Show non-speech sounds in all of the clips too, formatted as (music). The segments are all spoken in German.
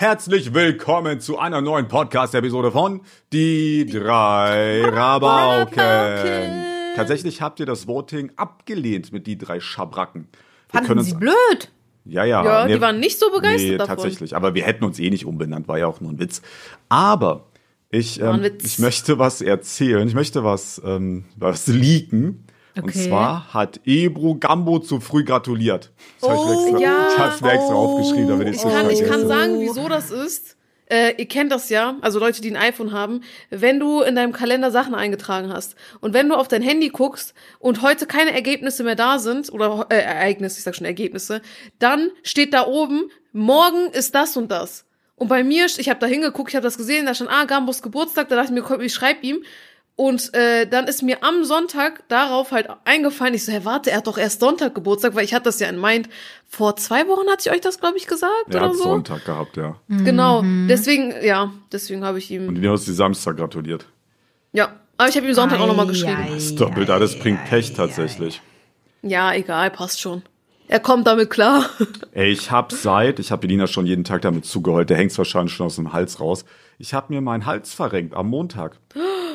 Herzlich willkommen zu einer neuen Podcast-Episode von Die drei Rabauken. Tatsächlich habt ihr das Voting abgelehnt mit die drei Schabracken. Wir Fanden sie blöd? Ja, ja. Ja, nee, die waren nicht so begeistert nee, davon. tatsächlich. Aber wir hätten uns eh nicht umbenannt, war ja auch nur ein Witz. Aber ich, ähm, ich möchte was erzählen. Ich möchte was, ähm, was leaken. Und Okay. zwar hat Ebru Gambo zu früh gratuliert. Das hab ich, Oh, extra, ja. ich hab's mir extra Oh. aufgeschrieben, damit ich Ich nicht kann, ich kann sagen, wieso das ist. Äh, ihr kennt das ja, also Leute, die ein iPhone haben, wenn du in deinem Kalender Sachen eingetragen hast und wenn du auf dein Handy guckst und heute keine Ergebnisse mehr da sind oder äh, Ereignisse, ich sag schon Ergebnisse, dann steht da oben, morgen ist das und das. Und bei mir, ich habe da hingeguckt, ich habe das gesehen, da stand, ah, Gambos Geburtstag, da dachte ich mir, komm, ich schreib ihm. Und äh, dann ist mir am Sonntag darauf halt eingefallen, ich so, hey, warte, er hat doch erst Sonntag Geburtstag, weil ich hatte das ja in Mind. Vor zwei Wochen hatte ich euch das, glaube ich, gesagt Er oder hat so. Sonntag gehabt, ja. Genau, deswegen, ja, deswegen habe ich ihm, Und dir hast du Samstag gratuliert. ja, aber ich habe ihm Sonntag auch nochmal geschrieben. Ei, Das ist doppelt, alles bringt Pech tatsächlich. Ja, egal, passt schon. Er kommt damit klar. (laughs) Ey, ich hab seit, ich habe Elina schon jeden Tag damit zugeheult, der hängt's wahrscheinlich schon aus dem Hals raus. Ich habe mir meinen Hals verrenkt am Montag.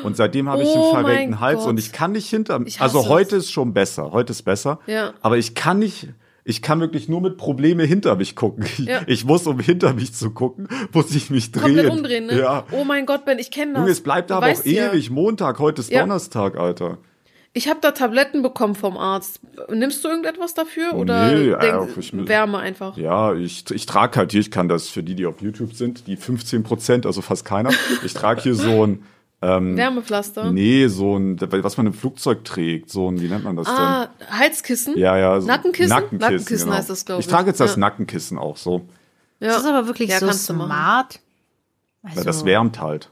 Und seitdem habe ich Oh einen verrenkten Hals Gott. und ich kann nicht hinter Also heute es. ist schon besser, heute ist besser. Ja. Aber ich kann nicht ich kann wirklich nur mit Probleme hinter mich gucken. Ich, Ja. ich muss, um hinter mich zu gucken, muss ich mich drehen. Komplett umdrehen, ne? Ja. Oh mein Gott, Ben, ich kenne das. Junge, es bleibt aber auch weißt ja. ewig. Montag, heute ist. Donnerstag, Alter. Ich habe da Tabletten bekommen vom Arzt. Nimmst du irgendetwas dafür oder Nee, äh, denk, ich Wärme einfach? Ja, ich, ich trage halt hier, ich kann das für die, die auf YouTube sind, die 15 Prozent, also fast keiner. Ich trage hier so ein, Wärmepflaster? nee, so ein, was man im Flugzeug trägt, so ein, wie nennt man das Ah, Halskissen? denn? Ja, ja. So Nackenkissen? Nackenkissen, Nackenkissen genau. heißt das, glaub Ich ich. trage jetzt das Ja. Nackenkissen auch so. Ja. Das ist aber wirklich Ja, so smart. Weil das wärmt halt.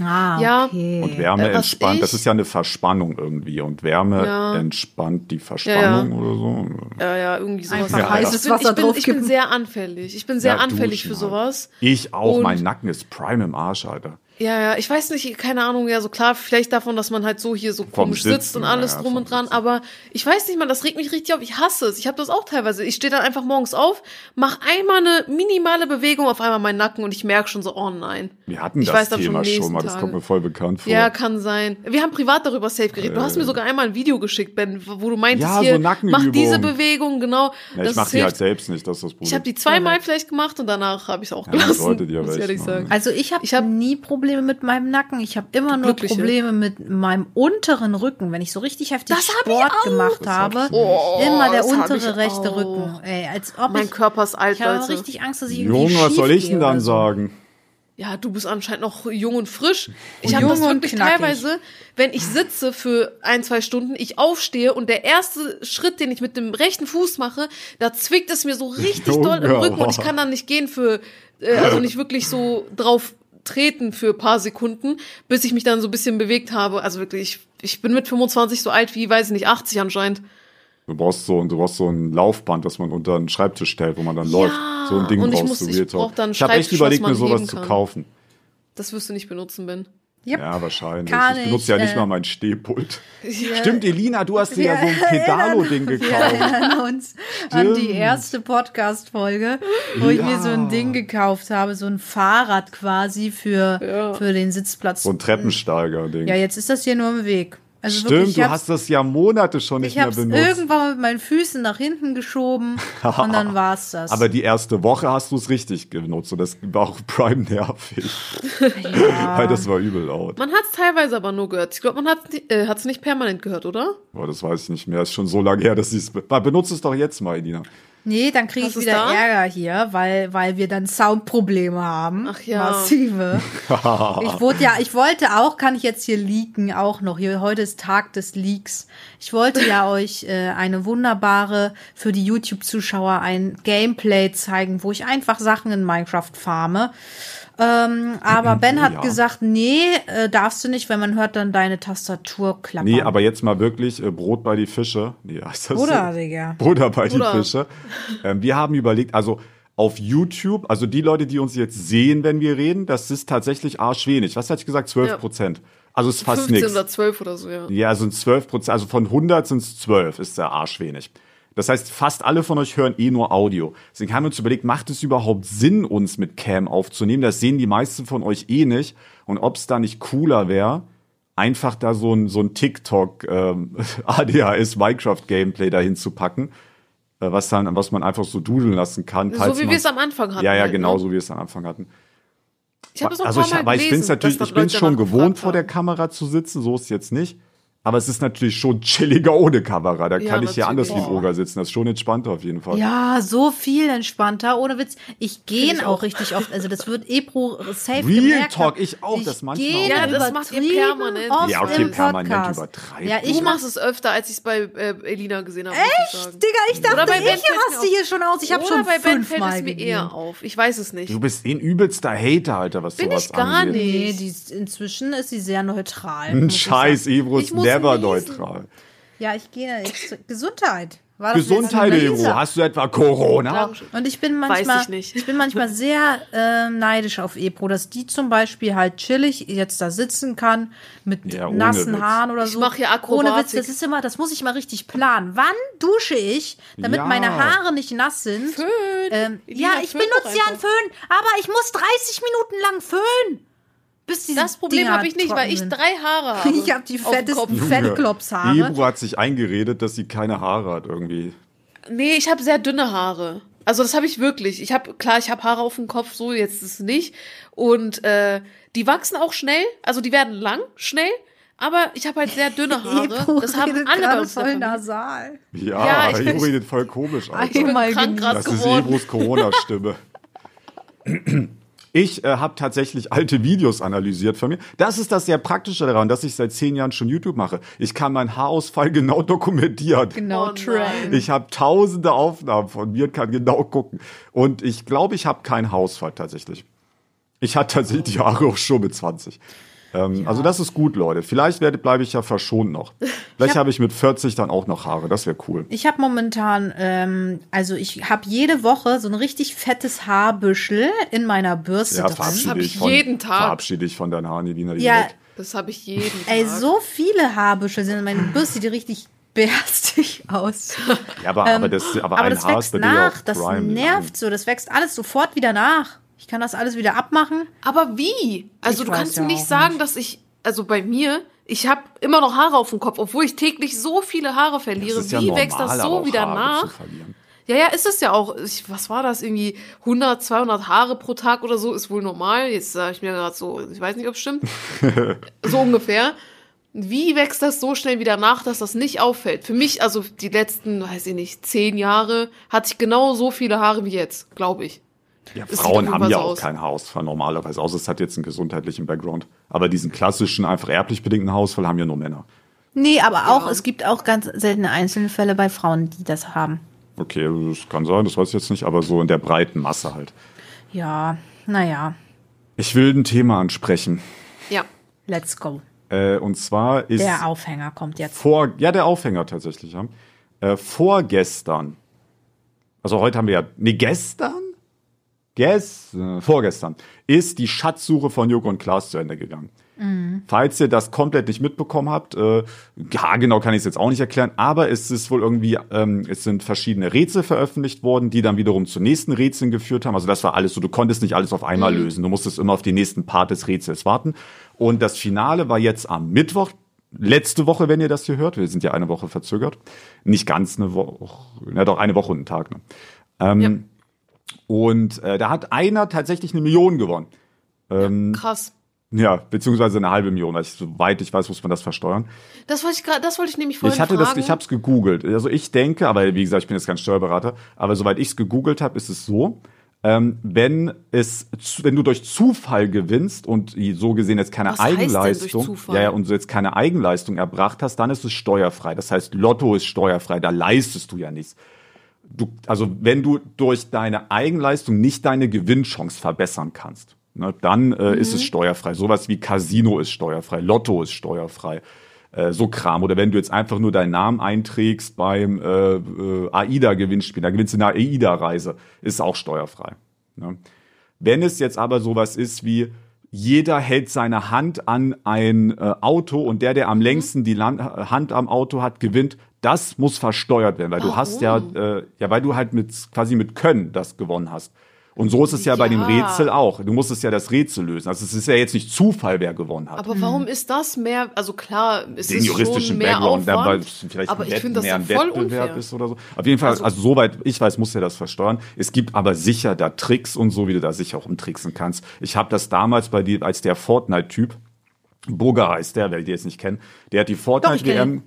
Ah, Ja. okay. Und Wärme Äh, entspannt. Das ist ja eine Verspannung irgendwie. Und Wärme Ja. entspannt die Verspannung oder so. Ja, ja, irgendwie sowas. Einfach Ja, heißes ich bin, Wasser ich, bin, ich bin sehr anfällig. Ich bin sehr Ja, anfällig duschen für halt. sowas. Ich auch. Und- mein Nacken ist prime im Arsch, Alter. Ja, ja, ich weiß nicht, keine Ahnung, ja, so klar, vielleicht davon, dass man halt so hier so komisch Sitzen, sitzt und ja, alles ja, drum und dran, Sitzen. aber ich weiß nicht mal, das regt mich richtig auf. Ich hasse es. Ich habe das auch teilweise. Ich stehe dann einfach morgens auf, mach einmal eine minimale Bewegung auf einmal meinen Nacken und ich merke schon so, oh nein. Wir hatten ich das weiß Thema schon nächsten mal. Das kommt mir voll bekannt vor. Ja, kann sein. Wir haben privat darüber safe geredet. Du hast mir sogar einmal ein Video geschickt, Ben, wo du meintest. Ja, so hier, Nackenübungen. mach diese Bewegung, genau. ja, ich mache die halt selbst nicht, das ist das Problem. Ich habe die zweimal vielleicht gemacht und danach habe ich es auch Ja, gelassen. ihr muss ehrlich sagen. Also ich habe Ich hab- nie Probleme mit meinem Nacken. Ich habe immer nur. Probleme mit meinem unteren Rücken, wenn ich so richtig heftig Das hab ich Sport auch. gemacht Das hab habe. Oh, immer der hab untere rechte auch. Rücken. Ey, als ob Mein ich, Körper ist alt, ich habe richtig Angst, dass ich irgendwie Junge, was soll ich denn dann so. sagen? Ja, du bist anscheinend noch jung und frisch. Ich habe das wirklich teilweise, wenn ich sitze für ein, zwei Stunden, ich aufstehe und der erste Schritt, den ich mit dem rechten Fuß mache, da zwickt es mir so richtig Junge, (laughs) doll im Rücken und ich kann dann nicht gehen für, äh, also nicht wirklich so drauf treten für ein paar Sekunden, bis ich mich dann so ein bisschen bewegt habe. Also wirklich, ich, ich bin mit 25 so alt wie, weiß ich nicht, 80 anscheinend. Du brauchst so, du brauchst so ein Laufband, das man unter den Schreibtisch stellt, wo man dann Ja, läuft. So ein Ding und ich brauchst muss- du ich Ich habe echt überlegt, mir sowas zu kaufen. Das wirst du nicht benutzen, Ben. Yep. Ja, wahrscheinlich. Kann ich benutze ich, ja nicht äh, mal mein Stehpult. Ja. Stimmt, Elina, du hast dir ja so ein Pedalo-Ding Wir gekauft. erinnern uns an die Stimmt. erste Podcast-Folge, wo ich mir so ein Ja. Ding gekauft habe, so ein Fahrrad quasi für, Ja. für den Sitzplatz. So ein Treppensteiger-Ding. ja, jetzt ist das hier nur im Weg. Also Stimmt, wirklich, ich du hast das ja Monate schon nicht Ich mehr habe es benutzt. irgendwann mit meinen Füßen nach hinten geschoben und dann (laughs) war's das. Aber die erste Woche hast du es richtig genutzt und das war auch prime nervig. Weil das war übel laut. Man hat es teilweise aber nur gehört. Ich glaube, man hat es äh, hat's nicht permanent gehört, oder? Boah, das weiß ich nicht mehr. Ist schon so lange her, dass ich es. Benutze es doch jetzt mal, Elina. Nee, dann kriege ich wieder da? Ärger hier, weil, weil wir dann Soundprobleme haben. Ach ja. Massive. (laughs) ich wurde ja, ich wollte auch, kann ich jetzt hier leaken, auch noch. Hier, heute ist Tag des Leaks. Ich wollte ja (laughs) euch äh, eine wunderbare, für die YouTube-Zuschauer ein Gameplay zeigen, wo ich einfach Sachen in Minecraft farme. Ähm, aber Ben hat Ja. gesagt, nee, äh, darfst du nicht, wenn man hört dann deine Tastatur klappern. Nee, aber jetzt mal wirklich äh, Brot bei die Fische. Nee, (laughs) heißt das Bruder, so? Digga. Butter bei Bruder. die Fische. Ähm, wir haben überlegt, also auf YouTube, also die Leute, die uns jetzt sehen, wenn wir reden, das ist tatsächlich arschwenig. Was hatte ich gesagt? 12 Prozent. Also ist fast 15 nichts. oder 12 oder so, ja. Ja, sind 12 Prozent, also von 100 sind es 12, ist der arschwenig. Das heißt, fast alle von euch hören eh nur Audio. Deswegen haben wir uns überlegt, macht es überhaupt Sinn, uns mit Cam aufzunehmen? Das sehen die meisten von euch eh nicht. Und ob es da nicht cooler wäre, einfach da so ein, so ein TikTok ähm, (laughs) ADHS Minecraft Gameplay dahin zu packen, äh, was dann, was man einfach so dudeln lassen kann. So wie wir es am Anfang hatten. Ja, ja, halt, genau ne? so wie wir es am Anfang hatten. Ich habe es auch also ich, Mal aber ich gelesen, bin's natürlich, dass ich bin schon gewohnt, vor der. Kamera zu sitzen, so ist jetzt nicht. Aber es ist natürlich schon chilliger ohne Kamera. Da Ja, kann ich hier anders wie ein Oger sitzen. Das ist schon entspannter auf jeden Fall. Ja, so viel entspannter, ohne Witz. Ich gehe ich auch auch. richtig oft. Also das wird Ebro safe Real gemerkt Talk, ich auch, das manchmal gehe auch. Ja, das macht ihr permanent. Ja, okay, permanent übertreibt. Ja, ich Du mach machst es öfter, als ich es bei äh, Elina gesehen habe. ich Echt, sagen. Digga, ich dachte, Oder bei ich auf. hier schon aus. Ich habe schon bei Ben fällt es mir gegeben. eher auf. Ich weiß es nicht. Du bist ein übelster Hater, Alter, was Bin sowas ich gar angeht. nicht. Nee, die ist, inzwischen ist sie sehr neutral. Ein ich Scheiß. Ebro Ich ist never neutral. Ja, ich gehe. Ich, Gesundheit. War das Gesundheit, jetzt. Lisa? Hast du etwa Corona? Und ich bin Weiß manchmal, ich nicht. bin manchmal sehr äh, neidisch auf Ebro, dass die zum Beispiel halt chillig jetzt da sitzen kann mit Ja, ohne nassen Witz. Haaren oder Ich so. mach hier Ohne Akrobatik. Witz, das ist immer, das muss ich mal richtig planen. Wann dusche ich, damit Ja. meine Haare nicht nass sind? Föhn. Ähm, ja, ich benutze ja einen. Föhn, aber ich muss 30 Minuten lang föhnen. Bis diese Das Problem habe ich nicht, weil ich drei Haare (laughs) habe. Ich habe die auf dem Kopf. fettesten Fettklopshaare. Ebro hat sich eingeredet, dass sie keine Haare hat irgendwie. Nee, ich habe sehr dünne Haare. Also das habe ich wirklich. Ich habe klar, ich habe Haare auf dem Kopf, so jetzt ist es nicht. Und äh, die wachsen auch schnell, also die werden lang, schnell. Aber ich habe halt sehr dünne (laughs) Haare. Das haben redet alle bei uns voll nasal. Ja, Ja, ich- Ebro redet voll komisch, Alter. Ich bin krank gerade Das ist geworden. Ebros Corona-Stimme. (laughs) Ich äh, habe tatsächlich alte Videos analysiert von mir. Das ist das sehr Praktische daran, dass ich seit zehn Jahren schon YouTube mache. Ich kann meinen Haarausfall (laughs) genau dokumentieren. Genau, Oh. Ich habe tausende Aufnahmen von mir und kann genau gucken. Und ich glaube, ich habe keinen Haarausfall tatsächlich. Ich hatte tatsächlich die Haare auch schon mit 20. Ähm, Also das ist gut, Leute. Vielleicht werde bleibe ich ja verschont noch. (laughs) Vielleicht habe ich mit 40 dann auch noch Haare. Das wäre cool. Ich habe momentan, ähm, also ich habe jede Woche so ein richtig fettes Haarbüschel in meiner Bürste Ja, verabschiede hab ich von, jeden Tag. Verabschiede dich von deinen Haaren, Edina. die Ja, weg. Das habe ich jeden ey, Tag. so viele Haarbüschel sind in meiner Bürste, die richtig berstig (laughs) aus. Ja, aber, aber das, aber, Ähm, Aber ein das Haar ist wächst ja nach, das nervt so, das wächst alles sofort wieder nach. Ich kann das alles wieder abmachen. Aber wie? Also Ich du kannst ja mir nicht sagen, dass ich, also bei mir, ich habe immer noch Haare auf dem Kopf, obwohl ich täglich so viele Haare verliere. ja wie normal, wächst das so wieder Haare nach? Ja, ja, ist es ja auch. Ich, was war das? Irgendwie 100, 200 Haare pro Tag oder so ist wohl normal. Jetzt sage ich mir gerade so, ich weiß nicht, ob es stimmt. (laughs) so ungefähr. Wie wächst das so schnell wieder nach, dass das nicht auffällt? Für mich, also die letzten, weiß ich nicht, zehn Jahre, hatte ich genau so viele Haare wie jetzt, glaube ich. Ja, Frauen haben ja so auch aus. keinen Haarausfall normalerweise, außer es hat jetzt einen gesundheitlichen Background. Aber diesen klassischen, einfach erblich bedingten Haarausfall haben ja nur Männer. Nee, aber auch, Ja. es gibt auch ganz seltene Einzelfälle bei Frauen, die das haben. Okay, das kann sein, das weiß ich jetzt nicht, aber so in der breiten Masse halt. Ja, naja, Ich will ein Thema ansprechen. Ja. let's go. Äh, und zwar ist Der Aufhänger kommt jetzt. vor, ja, der Aufhänger tatsächlich, ja. Äh, vorgestern, also heute haben wir ja, nee, gestern? Gest, äh, vorgestern ist die Schatzsuche von Joko und Klaas zu Ende gegangen. Falls ihr das komplett nicht mitbekommen habt, äh, ja, genau kann ich es jetzt auch nicht erklären, aber es ist wohl irgendwie, ähm, es sind verschiedene Rätsel veröffentlicht worden, die dann wiederum zu nächsten Rätseln geführt haben. Also das war alles so, du konntest nicht alles auf einmal lösen, du musstest immer auf den nächsten Part des Rätsels warten. Und das Finale war jetzt am Mittwoch, letzte Woche, wenn ihr das hier hört. Wir sind ja eine Woche verzögert. Nicht ganz eine Woche, ja doch eine Woche und einen Tag. Ne? Ähm, Ja. Und äh, da hat einer tatsächlich eine Million gewonnen. Krass. Ja, beziehungsweise eine halbe Million. Also, soweit ich weiß, muss man das versteuern. Das wollte ich gerade, das wollte ich nämlich vorhin Ich hatte fragen. das, ich habe es gegoogelt. Also ich denke, aber wie gesagt, ich bin jetzt kein Steuerberater, aber soweit ich es gegoogelt habe, ist es so, ähm, wenn es, wenn du durch Zufall gewinnst und so gesehen jetzt keine Was Eigenleistung, ja, ja, und du jetzt keine Eigenleistung erbracht hast, dann ist es steuerfrei. Das heißt, Lotto ist steuerfrei, da leistest du ja nichts. Du, also wenn du durch deine Eigenleistung nicht deine Gewinnchance verbessern kannst, ne, dann äh, ist Mhm. es steuerfrei. Sowas wie Casino ist steuerfrei, Lotto ist steuerfrei, äh, so Kram. Oder wenn du jetzt einfach nur deinen Namen einträgst beim äh, äh, AIDA-Gewinnspiel, da gewinnst du eine AIDA-Reise, ist auch steuerfrei. Ne? Wenn es jetzt aber sowas ist wie jeder hält seine Hand an ein äh, Auto und der, der am längsten die Land Hand am Auto hat, gewinnt. Das muss versteuert werden, weil du hast ja, äh, ja, weil du halt mit quasi mit Können das gewonnen hast. Und so ist es ja, bei dem Ja. Rätsel auch. Du musst es ja das Rätsel lösen. Also es ist ja jetzt nicht Zufall, wer gewonnen hat. Aber warum ist das mehr, also klar, es den ist juristischen schon mehr Background, da weil Aufwand, es vielleicht aber ein ich Wett- finde das mehr ein ja voll Wettbewerb unfair. ist oder so. Auf jeden Fall, also, soweit ich weiß, muss er das versteuern. Es gibt aber sicher da Tricks und so, wie du da sicher auch umtricksen kannst. Ich habe das damals bei dir, als der Fortnite-Typ, Burger heißt der, wer die jetzt nicht kennen, der hat die Fortnite-WM.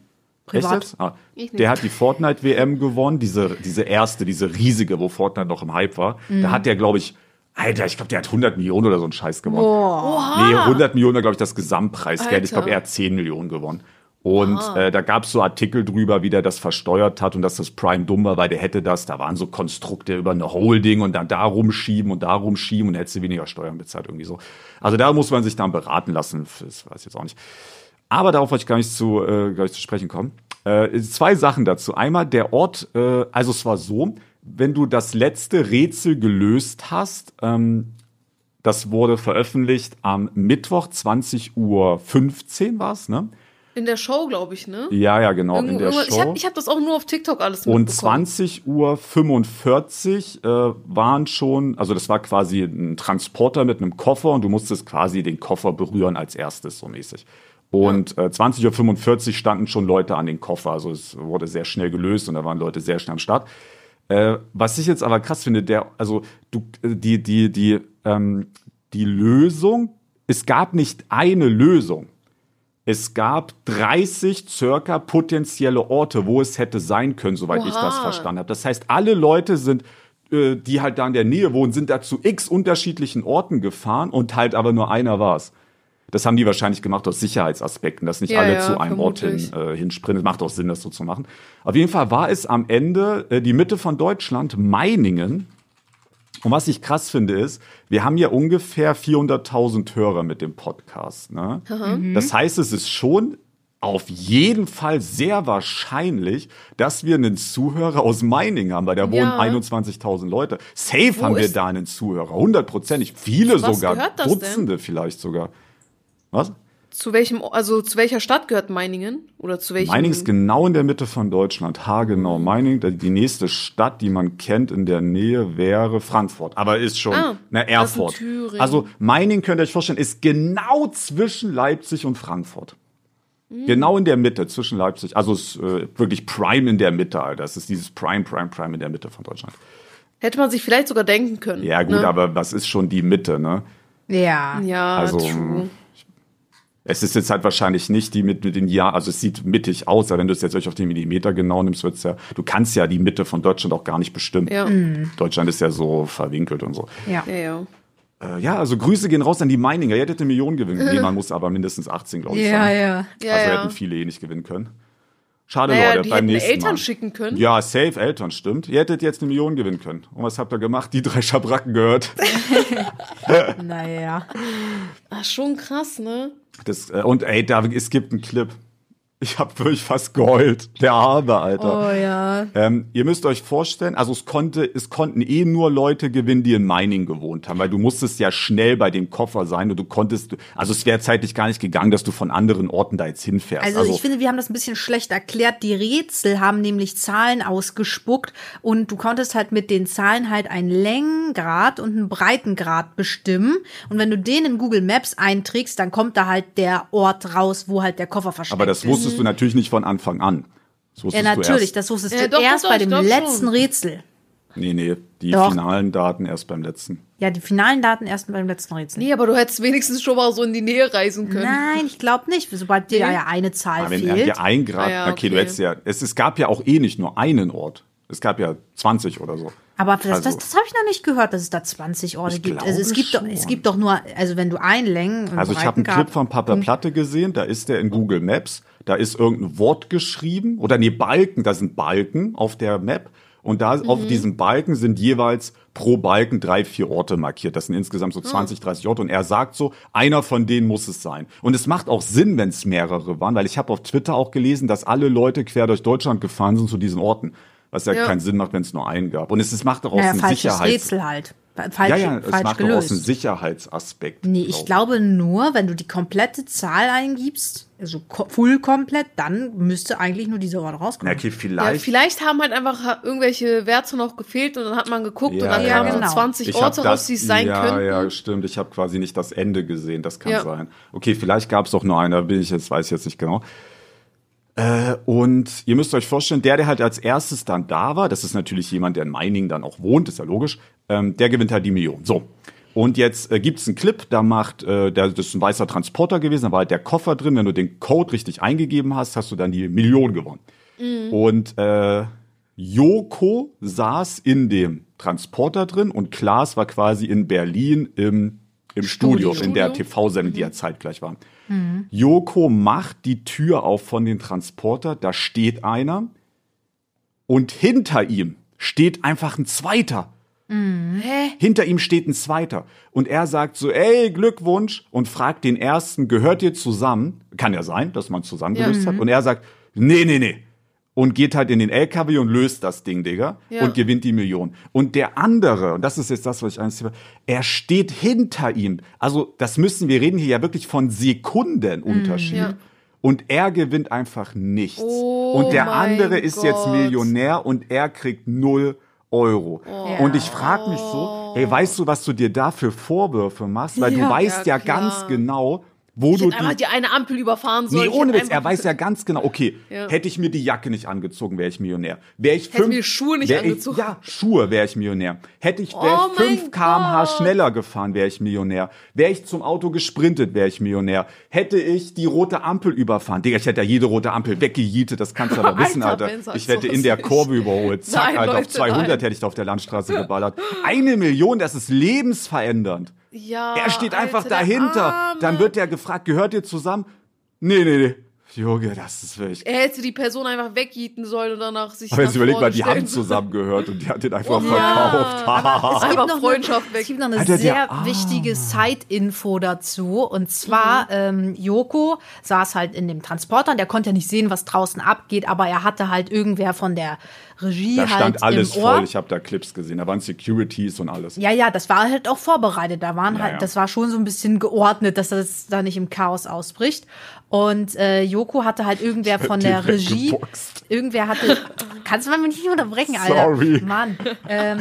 Privat. Ah, der hat die Fortnite-WM gewonnen, diese, diese erste, diese riesige, wo Fortnite noch im Hype war. Mhm. Da hat der, glaube ich, Alter, ich glaube, der hat 100 Millionen oder so einen Scheiß gewonnen. Boah. Nee, 100 Millionen war, glaube ich, das Gesamtpreisgeld. Ich glaube, er hat 10 Millionen gewonnen. Und äh, da gab es so Artikel drüber, wie der das versteuert hat und dass das Prime dumm war, weil der hätte das, da waren so Konstrukte über eine Holding und dann da rumschieben und da rumschieben und hätte sie weniger Steuern bezahlt, irgendwie so. Also da muss man sich dann beraten lassen, das weiß ich jetzt auch nicht. Aber darauf wollte ich gar nicht zu, äh, gar nicht zu sprechen kommen. Äh, zwei Sachen dazu. Einmal der Ort, äh, also es war so, wenn du das letzte Rätsel gelöst hast, ähm, das wurde veröffentlicht am Mittwoch 20 Uhr 15 war es, ne? In der Show, glaube ich, ne? Ja, ja, genau, in Irgendwo- der irgendwo- Show. Ich habe ich hab das auch nur auf TikTok alles Und mitbekommen. 20 Uhr 45 äh, waren schon, also das war quasi ein Transporter mit einem Koffer und du musstest quasi den Koffer berühren als erstes, so mäßig. Und äh, 20 Uhr 45 standen schon Leute an den Koffer, also es wurde sehr schnell gelöst und da waren Leute sehr schnell am Start. Äh, was ich jetzt aber krass finde, der, also du, äh, die, die, die, ähm, die Lösung, es gab nicht eine Lösung. Es gab 30 circa potenzielle Orte, wo es hätte sein können, soweit ich das Oha. verstanden habe. Das heißt, alle Leute sind, äh, die halt da in der Nähe wohnen, sind da zu x unterschiedlichen Orten gefahren und halt aber nur einer war's. Das haben die wahrscheinlich gemacht aus Sicherheitsaspekten, dass nicht Ja, alle ja, zu einem Ort hin, vermutlich. äh, hinsprinten. Macht auch Sinn, das so zu machen. Auf jeden Fall war es am Ende äh, die Mitte von Deutschland, Meiningen. Und was ich krass finde ist, wir haben ja ungefähr 400.000 Hörer mit dem Podcast. Ne? Das heißt, es ist schon auf jeden Fall sehr wahrscheinlich, dass wir einen Zuhörer aus Meiningen haben, weil da wohnen Ja. 21.000 Leute. Safe haben wir da einen Zuhörer, hundertprozentig. Viele was sogar, das denn? Dutzende vielleicht sogar. Was? Zu welchem, also zu welcher Stadt gehört Meiningen? Oder zu welchem? Meiningen ist genau in der Mitte von Deutschland, haargenau. Meiningen, die nächste Stadt, die man kennt in der Nähe, wäre Frankfurt. Aber ist schon, Ah, na, das ist in Erfurt. Also Meiningen, könnt ihr euch vorstellen, ist genau zwischen Leipzig und Frankfurt. Hm. Genau in der Mitte, zwischen Leipzig. Also ist äh, wirklich Prime in der Mitte, Alter. Das ist dieses Prime, Prime, Prime in der Mitte von Deutschland. Hätte man sich vielleicht sogar denken können. Ja, gut, ne? aber was ist schon die Mitte, ne? Ja. Ja, Also, true. Es ist jetzt halt wahrscheinlich nicht die mit, mit den Jahr, also es sieht mittig aus, aber wenn du es jetzt wirklich auf den Millimeter genau nimmst, wird's ja, du kannst ja die Mitte von Deutschland auch gar nicht bestimmen. Ja. Deutschland ist ja so verwinkelt und so. Ja. Ja, ja. Äh, ja, also Grüße gehen raus an die Meininger. Ihr hättet eine Million gewinnen können. Nee, man muss aber mindestens 18, glaube ich, Ja, sein. ja. Ja, also ja. hätten viele eh nicht gewinnen können. Schade, Naja, Leute, die beim hätten nächsten Eltern Mal. schicken können. Ja, safe Eltern, stimmt. Ihr hättet jetzt eine Million gewinnen können. Und was habt ihr gemacht? Die drei Schabracken gehört. (laughs) Naja. Ach, schon krass, ne? Das, äh, und ey, da, es gibt einen Clip. Ich hab wirklich fast geheult. Der Arme, Alter. Oh ja. Ähm, ihr müsst euch vorstellen, also es konnte, es konnten eh nur Leute gewinnen, die in Mining gewohnt haben, weil du musstest ja schnell bei dem Koffer sein und du konntest, also es wäre zeitlich gar nicht gegangen, dass du von anderen Orten da jetzt hinfährst. Also, ich finde, wir haben das ein bisschen schlecht erklärt. Die Rätsel haben nämlich Zahlen ausgespuckt und du konntest halt mit den Zahlen halt einen Längengrad und einen Breitengrad bestimmen. Und wenn du den in Google Maps einträgst, dann kommt da halt der Ort raus, wo halt der Koffer versteckt aber das ist. Wusstest du natürlich nicht von Anfang an. Das Ja, du natürlich, erst. das wusstest Ja, du doch, erst doch, bei dem letzten schon. Rätsel. Nee, nee, die Doch. finalen Daten erst beim letzten. Ja, die finalen Daten erst beim letzten Rätsel. Nee, aber du hättest wenigstens schon mal so in die Nähe reisen können. Nein, ich glaube nicht. Sobald dir Nee. ja eine Zahl Aber wenn fehlt. dir ein Grad, Ah ja, okay, du okay. hättest ja, es, es gab ja auch eh nicht nur einen Ort. Es gab ja 20 oder so. Aber das, Also- das, das habe ich noch nicht gehört, dass es da 20 Orte Ich gibt. Also es gibt doch, es schon. gibt doch nur, also wenn du einen Längen und Also ich habe einen Clip von Papa Platte gesehen, da ist der in Google Maps, da ist irgendein Wort geschrieben oder nee, Balken, da sind Balken auf der Map und da auf diesen Balken sind jeweils pro Balken drei, vier Orte markiert. Das sind insgesamt so 20, 30 Orte und er sagt so, einer von denen muss es sein. Und es macht auch Sinn, wenn es mehrere waren, weil ich habe auf Twitter auch gelesen, dass alle Leute quer durch Deutschland gefahren sind zu diesen Orten. Was ja, Ja. keinen Sinn macht, wenn es nur einen gab. Und es, es macht auch aus Naja, dem falsches Sicherheits... Rätsel halt. Falsch, ja, ja, es falsch macht gelöst. einem Sicherheitsaspekt. Nee, ich glaube nur, wenn du die komplette Zahl eingibst, also full komplett, dann müsste eigentlich nur dieser Ort rauskommen. okay, Ja, vielleicht. vielleicht haben halt einfach irgendwelche Werte noch gefehlt und dann hat man geguckt Ja, und dann ja, kamen genau. so 20 Ich hab Orte raus, die es sein ja, könnten. Ja, stimmt. Ich habe quasi nicht das Ende gesehen. Das kann Ja. sein. Okay, vielleicht gab es doch nur einen. Da bin ich jetzt, weiß ich jetzt nicht genau. Äh, und ihr müsst euch vorstellen, der, der halt als erstes dann da war, das ist natürlich jemand, der in Meiningen dann auch wohnt, ist ja logisch, ähm, der gewinnt halt die Million. So. Und jetzt äh, gibt's einen Clip, da macht, äh, der, das ist ein weißer Transporter gewesen, da war halt der Koffer drin. Wenn du den Code richtig eingegeben hast, hast du dann die Million gewonnen. Und äh, Joko saß in dem Transporter drin und Klaas war quasi in Berlin im, im Studio, Studio. in der. TV-Sendung, die ja zeitgleich war. Joko macht die Tür auf von den Transporter, da steht einer und hinter ihm steht einfach ein zweiter. Hä? Hinter ihm steht ein zweiter. Und er sagt so, ey, Glückwunsch. Und fragt den ersten, gehört ihr zusammen? Kann ja sein, dass man zusammen Ja. gelöst hat. Und er sagt, nee, nee, nee. Und geht halt in den LKW und löst das Ding, Digga. Ja. Und gewinnt die Million. Und der andere, und das ist jetzt das, was ich eigentlich, er steht hinter ihm. Also, das müssen, wir reden hier ja wirklich von Sekundenunterschied. Ja. Und er gewinnt einfach nichts. Oh und der andere ist jetzt. Millionär und er kriegt null Euro. Oh. Und ich frage mich so, ey, weißt du, was du dir da für Vorwürfe machst? Weil Ja. du weißt ja, Ja, ganz genau, wo Ich du hätte die, die eine Ampel überfahren sollen. Nee, Ich ohne Witz, er weiß ja ganz genau, okay, Ja. hätte ich mir die Jacke nicht angezogen, wäre ich Millionär. Wäre ich Hätte fünf, mir Schuhe nicht wär ich, angezogen. Ja, Schuhe wäre ich Millionär. Hätte ich wär Oh ich mein 5 kmh schneller gefahren, wäre ich Millionär. Wäre ich zum Auto gesprintet, wäre ich Millionär. Hätte ich die rote Ampel überfahren, Digga, ich hätte ja jede rote Ampel weggejietet, das kannst du aber (laughs) wissen, Alter, Alter. Ich hätte sowas in der. Kurve überholt. Zack, Nein, Alter, auf Leute, 200 nein. hätte ich da auf der Landstraße geballert. Eine Million, das ist lebensverändernd. Ja, Er steht einfach Alter, dahinter. Dann wird er gefragt, gehört ihr zusammen? Nee, nee, nee. Junge, das ist wirklich. Er hätte die Person einfach wegjieten sollen und danach sich Aber jetzt überleg mal, die haben zusammengehört und die hat den einfach Ja. verkauft. Es (laughs) gibt noch Freundschaft eine, weg. Es gibt noch eine Alter, der sehr Arme. wichtige Side-Info dazu. Und zwar, ähm, Joko saß halt in dem Transporter und der konnte ja nicht sehen, was draußen abgeht, aber er hatte halt irgendwer von der Regie Da halt stand alles im Ohr. voll. Ich habe da Clips gesehen. Da waren Securities und alles. Ja, ja, das war halt auch vorbereitet. Da waren Ja, halt, ja. das war schon so ein bisschen geordnet, dass das da nicht im Chaos ausbricht. Und äh, Joko hatte halt irgendwer von der Regie, irgendwer hatte, (laughs) kannst du mal mich nicht unterbrechen, Alter? Sorry. Mann. Ähm,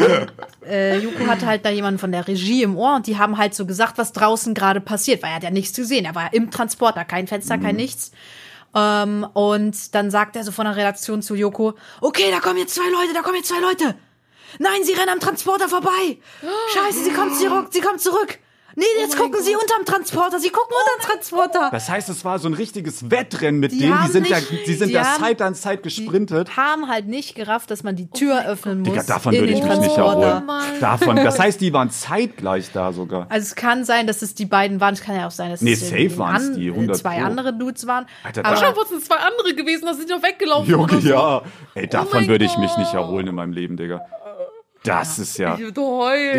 äh, Joko hatte halt da jemanden von der Regie im Ohr und die haben halt so gesagt, was draußen gerade passiert, weil er hat ja nichts gesehen. Er war ja im Transporter, kein Fenster, kein Mhm. nichts. Ähm, und dann sagt er so von der Redaktion zu Joko, okay, da kommen jetzt zwei Leute, da kommen jetzt zwei Leute. Nein, sie rennen am Transporter vorbei. (gasps) Scheiße, sie kommt zurück, sie kommt zurück. Nee, jetzt mein gucken sie unterm Transporter, sie gucken unterm Transporter. Das heißt, es war so ein richtiges Wettrennen mit Die denen. Die sind, da, nicht- die sind die da haben- Zeit an Zeit gesprintet. Haben halt nicht gerafft, dass man die Tür öffnen muss. Digga, davon in würde ich den mich nicht Transporter. erholen. mein Davon. Das heißt, die waren zeitgleich da sogar. Also es kann sein, dass es die beiden waren. Es kann ja auch sein, dass Nee, es safe an- die, äh, 100 zwei Pro. andere Dudes waren. Alter, Aber- da- Wahrscheinlich sind zwei andere gewesen, da sind die noch weggelaufen. Junge, so. ja. Ey, davon würde ich mich nicht Gott. erholen in meinem Leben, Digga. Das ist ja. Ich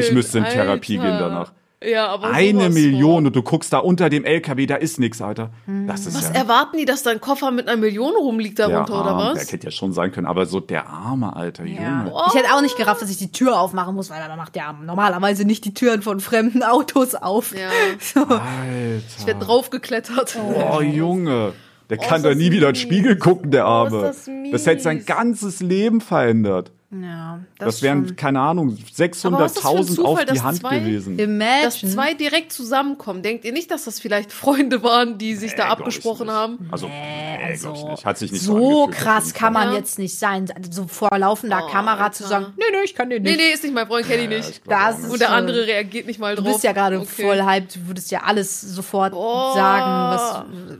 Ich müsste in Alter. Therapie gehen danach. Ja, aber Eine Million und du guckst da unter dem LKW, da ist nix, Alter. Das ist Was ja. erwarten die, dass dein Koffer mit einer Million rumliegt darunter, der oder Arm, was? Der hätte ja schon sein können, aber so der arme Alter Ja. Junge. Ich hätte auch nicht gerafft, dass ich die Tür aufmachen muss, weil man macht ja normalerweise nicht die Türen von fremden Autos auf. Ja. (laughs) So. Ich Alter. werde draufgeklettert. Oh, Junge. Der kann ist da das nie wieder in den. Spiegel gucken, der Oh, ist Arme. das das hätte sein ganzes Leben verändert. Ja, Das, wären, schon. keine Ahnung, Aber was ist das für ein 600.000 auf die dass Hand zwei- gewesen. Imagine. Dass zwei direkt zusammenkommen. Denkt ihr nicht, dass das vielleicht Freunde waren, die sich da glaub ich abgesprochen haben? Also, nee, glaub ich also, nicht. Hat sich nicht so so krass kann man Ja. jetzt nicht sein. So vor laufender Oh, Kamera Alter. zu sagen, nee, nee, ich kann den Nee, nicht. nee, ist nicht mein Freund, kenne ich Ja, nicht. ich glaub Das. Und der andere reagiert nicht mal Du drauf. bist ja gerade Okay. voll hyped, du würdest ja alles sofort Oh. sagen,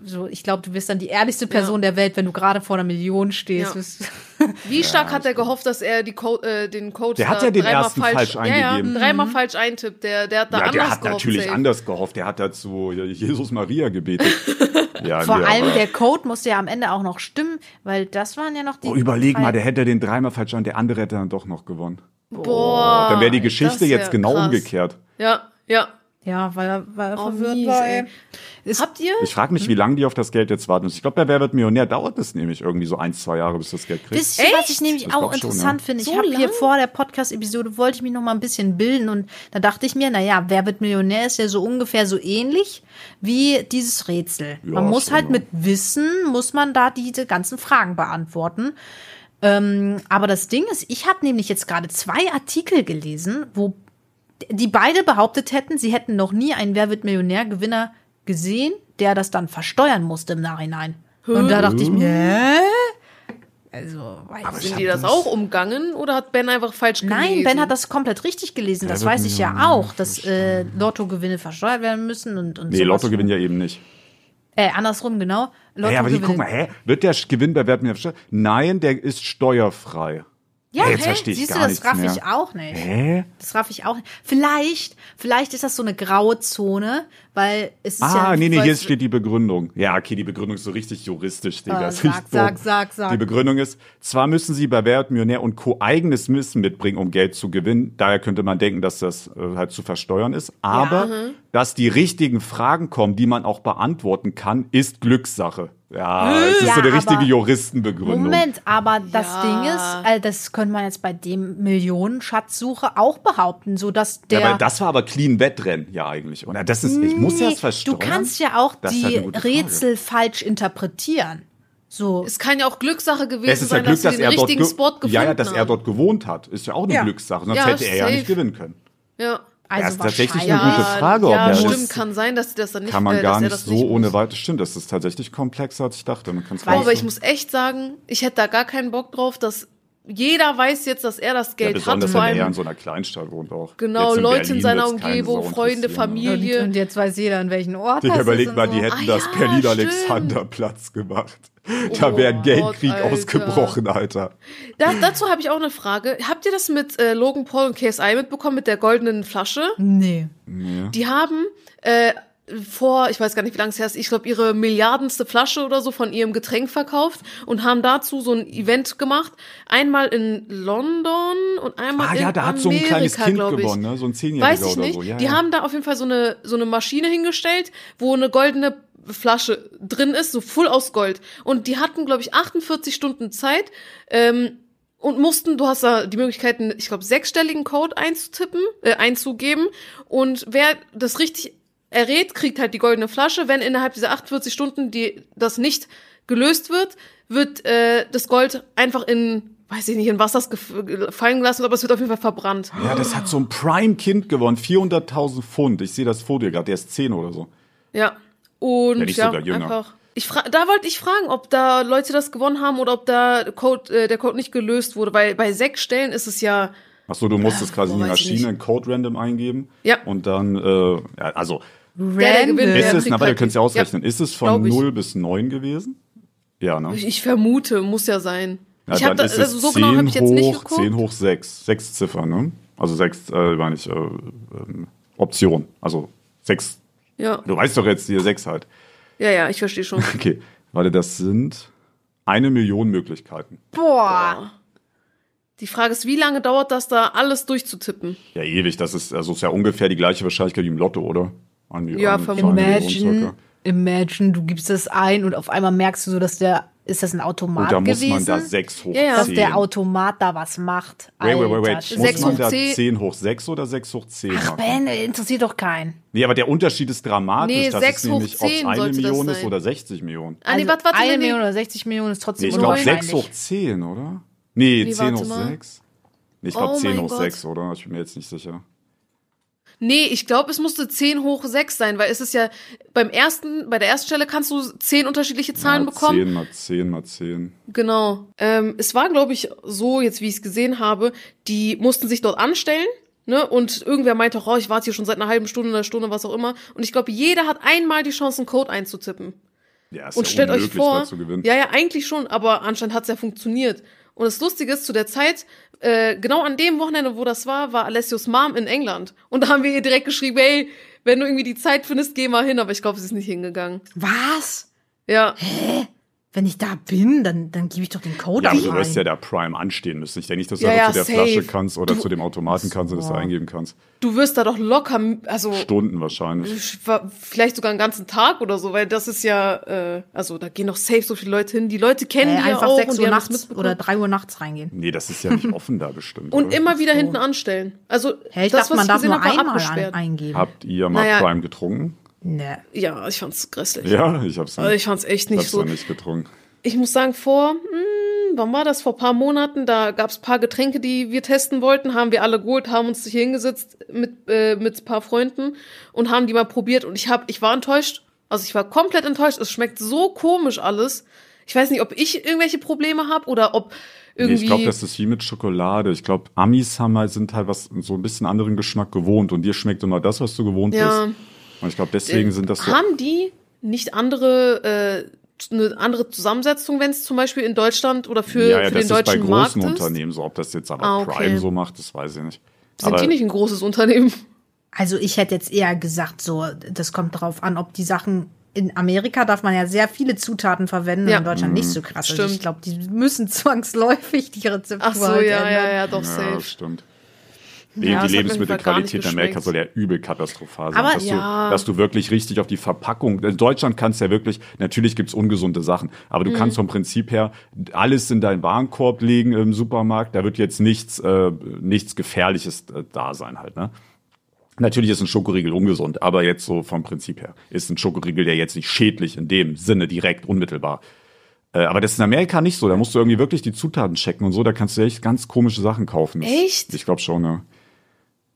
was so ich glaube, du bist dann die ehrlichste Person der Welt, wenn du gerade vor einer Million stehst. Ja. Wie stark hat er gehofft, dass er die Co äh, den Code Der hat ja den dreimal ersten falsch Ja, eingegeben. ja, dreimal falsch eintippt. Der, der hat da Ja, anders der hat gehofft. natürlich safe. anders gehofft. Der hat dazu Jesus Maria gebetet. (laughs) ja, Vor nee, allem der Code musste ja am Ende auch noch stimmen, weil das waren ja noch die Oh, überleg mal, der hätte den dreimal falsch und der andere hätte dann doch noch gewonnen. Boah. Dann wäre die Geschichte wär jetzt genau krass. umgekehrt. Ja, ja. Ja, weil er, weil er Oh, verwirrt mies, war. ey. Ist, Habt ihr? Ich frage mich, wie lange die auf das Geld jetzt warten müssen. Ich glaube, bei Wer wird Millionär dauert es nämlich irgendwie so ein, zwei Jahre, bis das Geld kriegt. Wisst ihr, was ich nämlich Ich auch schon, interessant ja. finde? Ich So habe hier vor der Podcast-Episode, wollte ich mich noch mal ein bisschen bilden und da dachte ich mir, naja, Wer wird Millionär ist ja so ungefähr so ähnlich wie dieses Rätsel. Ja, man muss schon, halt ja. mit Wissen, muss man da diese ganzen Fragen beantworten. Ähm, aber das Ding ist, ich habe nämlich jetzt gerade zwei Artikel gelesen, wo die beide behauptet hätten, sie hätten noch nie einen Wer wird Millionär-Gewinner gesehen, der das dann versteuern musste im Nachhinein. Und da dachte ich mir, hä? Also, weiß ich Sind die das, das- auch umgangen oder hat Ben einfach falsch gelesen? Nein, Ben hat das komplett richtig gelesen. Das weiß ich ja auch, dass äh, Lottogewinne versteuert werden müssen und, und Nee, sowas. Lotto gewinnt ja eben nicht. Äh, andersrum, genau. Hä, aber hier, guck mal, hä? Wird der Gewinn bei Wer wird Millionär versteuert? Nein, der ist steuerfrei. Ja, Jetzt hä? Siehst du, das raff mehr. ich auch nicht. Hä? Das raff ich auch nicht. Vielleicht, vielleicht ist das so eine graue Zone, weil es ist ja. Ah, nee, nee, weil hier steht die Begründung. Ja, okay, die Begründung ist so richtig juristisch, Digga. Ist sag, sag, sag, sag. Die Begründung ist, zwar müssen sie bei Wer Millionär und Co. eigenes Wissen mitbringen, um Geld zu gewinnen. Daher könnte man denken, dass das äh, halt zu versteuern ist. Aber, dass die richtigen Fragen kommen, die man auch beantworten kann, ist Glückssache. Ja, es ist Ja, so eine richtige Juristenbegründung. Moment, aber das Ja. Ding ist, äh, das könnte man jetzt bei dem Millionenschatzsuche auch behaupten, so dass der. Ja, aber das war aber clean Wettrennen, ja eigentlich. Und das ist, ich muss ja Nee, das versteuern. Du kannst ja auch Das ist die halt. Rätsel falsch interpretieren. So. Es kann ja auch Glückssache gewesen Es ist ja sein, Glück, dass dass den er dort, richtigen ge- Spot gefunden ja, ja, dass er dort gewohnt hat, ist ja auch eine Ja. Glückssache. Sonst Ja, hätte er ja nicht gewinnen können. Ja. Also Das ist tatsächlich eine gute Frage, ob ja, er stimmt, das- kann sein, dass sie das dann nicht Kann man äh, gar nicht so nicht ohne weiteres. Stimmt, das ist tatsächlich komplexer, als ich dachte. Man kann's Boah, aber ich muss echt sagen, ich hätte da gar keinen Bock drauf, dass jeder weiß jetzt, dass er das ja, Geld hat. besonders Vor wenn er ja in allem, so einer Kleinstadt wohnt auch. genau, Jetzt in Leute in Berlin seiner wird's keine Umgebung, Freunde, ne? Familie. Und, und jetzt weiß jeder, an welchen Ort Digga, das überleg ist mal, und die so. hätten Ah, das ja, Berlin stimmt. Alexanderplatz gemacht. Da Oh wäre ein Geldkrieg Alter. ausgebrochen, Alter. Da, dazu habe ich auch eine Frage. Habt ihr das mit äh, Logan Paul und KSI mitbekommen, mit der goldenen Flasche? Nee. Die haben äh, vor, ich weiß gar nicht, wie lange es her ist, ich glaube, ihre milliardenste Flasche oder so von ihrem Getränk verkauft und haben dazu so ein Event gemacht. Einmal in London und einmal Ah in ja, da hat so ein kleines Amerika, Kind gewonnen, ne? So ein Zehnjähriger Weiß ich oder nicht. so. Ja, die ja. haben da auf jeden Fall so eine, so eine Maschine hingestellt, wo eine goldene Flasche drin ist, so full aus Gold. Und die hatten, glaube ich, 48 Stunden Zeit ähm, und mussten, du hast da die Möglichkeiten, ich glaube, sechsstelligen Code einzutippen, äh, einzugeben. Und wer das richtig errät, kriegt halt die goldene Flasche. Wenn innerhalb dieser 48 Stunden die, das nicht gelöst wird, wird äh, das Gold einfach in, weiß ich nicht, in Wasser gef- fallen gelassen, aber es wird auf jeden Fall verbrannt. Ja, das hat so ein Prime-Kind gewonnen. 400.000 Pfund. Ich sehe das vor dir gerade. Der ist 10 oder so. Ja. Und Ja, nicht ja, sogar jünger. einfach. Ich fra da wollte ich fragen, ob da Leute das gewonnen haben oder ob da Code, äh, der Code nicht gelöst wurde, weil bei sechs Stellen ist es ja. Achso, du musstest quasi in die Maschine einen Code random eingeben. Ja. Und dann, äh, ja, also, der Random. Ja, ist es, na, warte, halt du kannst ja ausrechnen. Ist es von glaub ich. 0 bis 9 gewesen? Ja, ne? Ich, ich vermute, muss ja sein. Ja, ich das, ist also es so genau habe ich jetzt nicht hoch, geguckt. 10 hoch 6. Sechs Ziffern, ne? Also sechs, äh, meine ich, äh, ähm, Option. Also sechs. Ja. Du weißt doch jetzt hier sechs halt. ja, ja, ich verstehe schon. (laughs) Okay, warte, das sind eine Million Möglichkeiten. Boah. Die Frage ist, wie lange dauert das da, alles durchzutippen? Ja, ewig. Das ist, also ist ja ungefähr die gleiche Wahrscheinlichkeit wie im Lotto, oder? An die, Ja, an vermutlich. Imagine, imagine, du gibst das ein und auf einmal merkst du so, dass der, ist das ein Automat Und da muss gewesen? man da sechs hoch Ja, ja. dass der Automat da was macht. Wait, wait, wait, wait. Schwede. Muss Sechs man hoch da zehn. 10 hoch 6 oder 6 hoch 10 Ach, machen? Ben, interessiert doch keinen. Nee, aber der Unterschied ist dramatisch. Nee, das sechs ist hoch nämlich, ob es 10 eine Million ist oder 60 Millionen. Ah, nee, Also warte, warte, eine nee, nee. Million oder 60 Millionen ist Nee, trotzdem ich glaube unwahrscheinlich. 6 hoch 10, oder? Nee, Nee, 10 warte hoch mal. 6. Nee, ich glaube Oh 10 mein hoch Gott. 6, oder? Ich bin mir jetzt nicht sicher. Nee, ich glaube, es musste 10 hoch 6 sein, weil es ist ja beim ersten, bei der ersten Stelle kannst du 10 unterschiedliche Zahlen ja, bekommen. 10 mal 10 mal 10. Genau. Ähm, es war, glaube ich, so, jetzt wie ich es gesehen habe, die mussten sich dort anstellen. Ne? Und irgendwer meinte auch, oh, ich warte hier schon seit einer halben Stunde, einer Stunde, was auch immer. Und ich glaube, jeder hat einmal die Chance, einen Code einzutippen. Ja, ist Und ja stellt euch vor, ja, ja, eigentlich schon, aber anscheinend hat es ja funktioniert. Und das Lustige ist, zu der Zeit, äh, genau an dem Wochenende, wo das war, war Alessios Mom in England. Und da haben wir ihr direkt geschrieben, hey, wenn du irgendwie die Zeit findest, geh mal hin. Aber ich glaube, sie ist nicht hingegangen. Was? Ja. Wenn ich da bin, dann, dann gebe ich doch den Code Ja, aber du wirst ja der Prime anstehen müssen. Ich denke nicht, dass du Ja, einfach ja, zu der safe. Flasche kannst oder zu dem Automaten kannst und das da eingeben kannst. Du wirst da doch locker, also Stunden wahrscheinlich. sch- vielleicht sogar einen ganzen Tag oder so, weil das ist ja, äh, also da gehen doch safe so viele Leute hin. Die Leute kennen äh, die ja einfach auch 6 und die Uhr nachts oder 3 Uhr nachts reingehen. Nee, das ist ja nicht offen da bestimmt. und oder? immer wieder hinten anstellen. Also Hä, ich das, dachte, man was darf nur einmal an, eingeben. Habt ihr mal Naja. Prime getrunken? Ne. Ja, ich fand's grässlich. Ja, ich hab's Also ich fand's echt nicht hab's so. noch nicht getrunken. Ich muss sagen, vor, hm, wann war das? Vor paar Monaten, da gab's paar Getränke, die wir testen wollten, haben wir alle geholt, haben uns hier hingesetzt mit, äh, mit paar Freunden und haben die mal probiert und ich hab, ich war enttäuscht. Also ich war komplett enttäuscht. Es schmeckt so komisch alles. Ich weiß nicht, ob ich irgendwelche Probleme habe oder ob Nee, irgendwie. ich glaube, das ist wie mit Schokolade. Ich glaube, Amis haben halt, sind halt was so ein bisschen anderen Geschmack gewohnt und dir schmeckt immer das, was du gewohnt Ja. bist. Und ich glaube, deswegen sind das so. haben die nicht andere, äh, eine andere Zusammensetzung, wenn es zum Beispiel in Deutschland oder für, ja, ja, für das den ist bei deutschen Markt großen ist? Unternehmen so. Ob das jetzt aber Ah, okay. Prime so macht, das weiß ich nicht. Sind aber die nicht ein großes Unternehmen? Also ich hätte jetzt eher gesagt, so, das kommt darauf an, ob die Sachen. In Amerika darf man ja sehr viele Zutaten verwenden Ja. in Deutschland nicht so krass. Also Stimmt. ich glaube, die müssen (laughs) zwangsläufig die Rezeptur Ach so, halt ja, ändern. ja, ja, doch, ja, safe. stimmt. Ja, Die, Lebensmittelqualität in Amerika soll ja übel katastrophal sein. Aber dass, ja. du, dass du wirklich richtig auf die Verpackung. In Deutschland kannst du ja wirklich, natürlich gibt's ungesunde Sachen, aber Mhm. du kannst vom Prinzip her alles in deinen Warenkorb legen im Supermarkt. Da wird jetzt nichts, äh, nichts Gefährliches äh, da sein halt, ne? Natürlich ist ein Schokoriegel ungesund, aber jetzt so vom Prinzip her ist ein Schokoriegel ja jetzt nicht schädlich in dem Sinne direkt unmittelbar. Äh, aber das ist in Amerika nicht so. Da musst du irgendwie wirklich die Zutaten checken und so. Da kannst du echt ganz komische Sachen kaufen. Echt? Ich glaube schon, ne?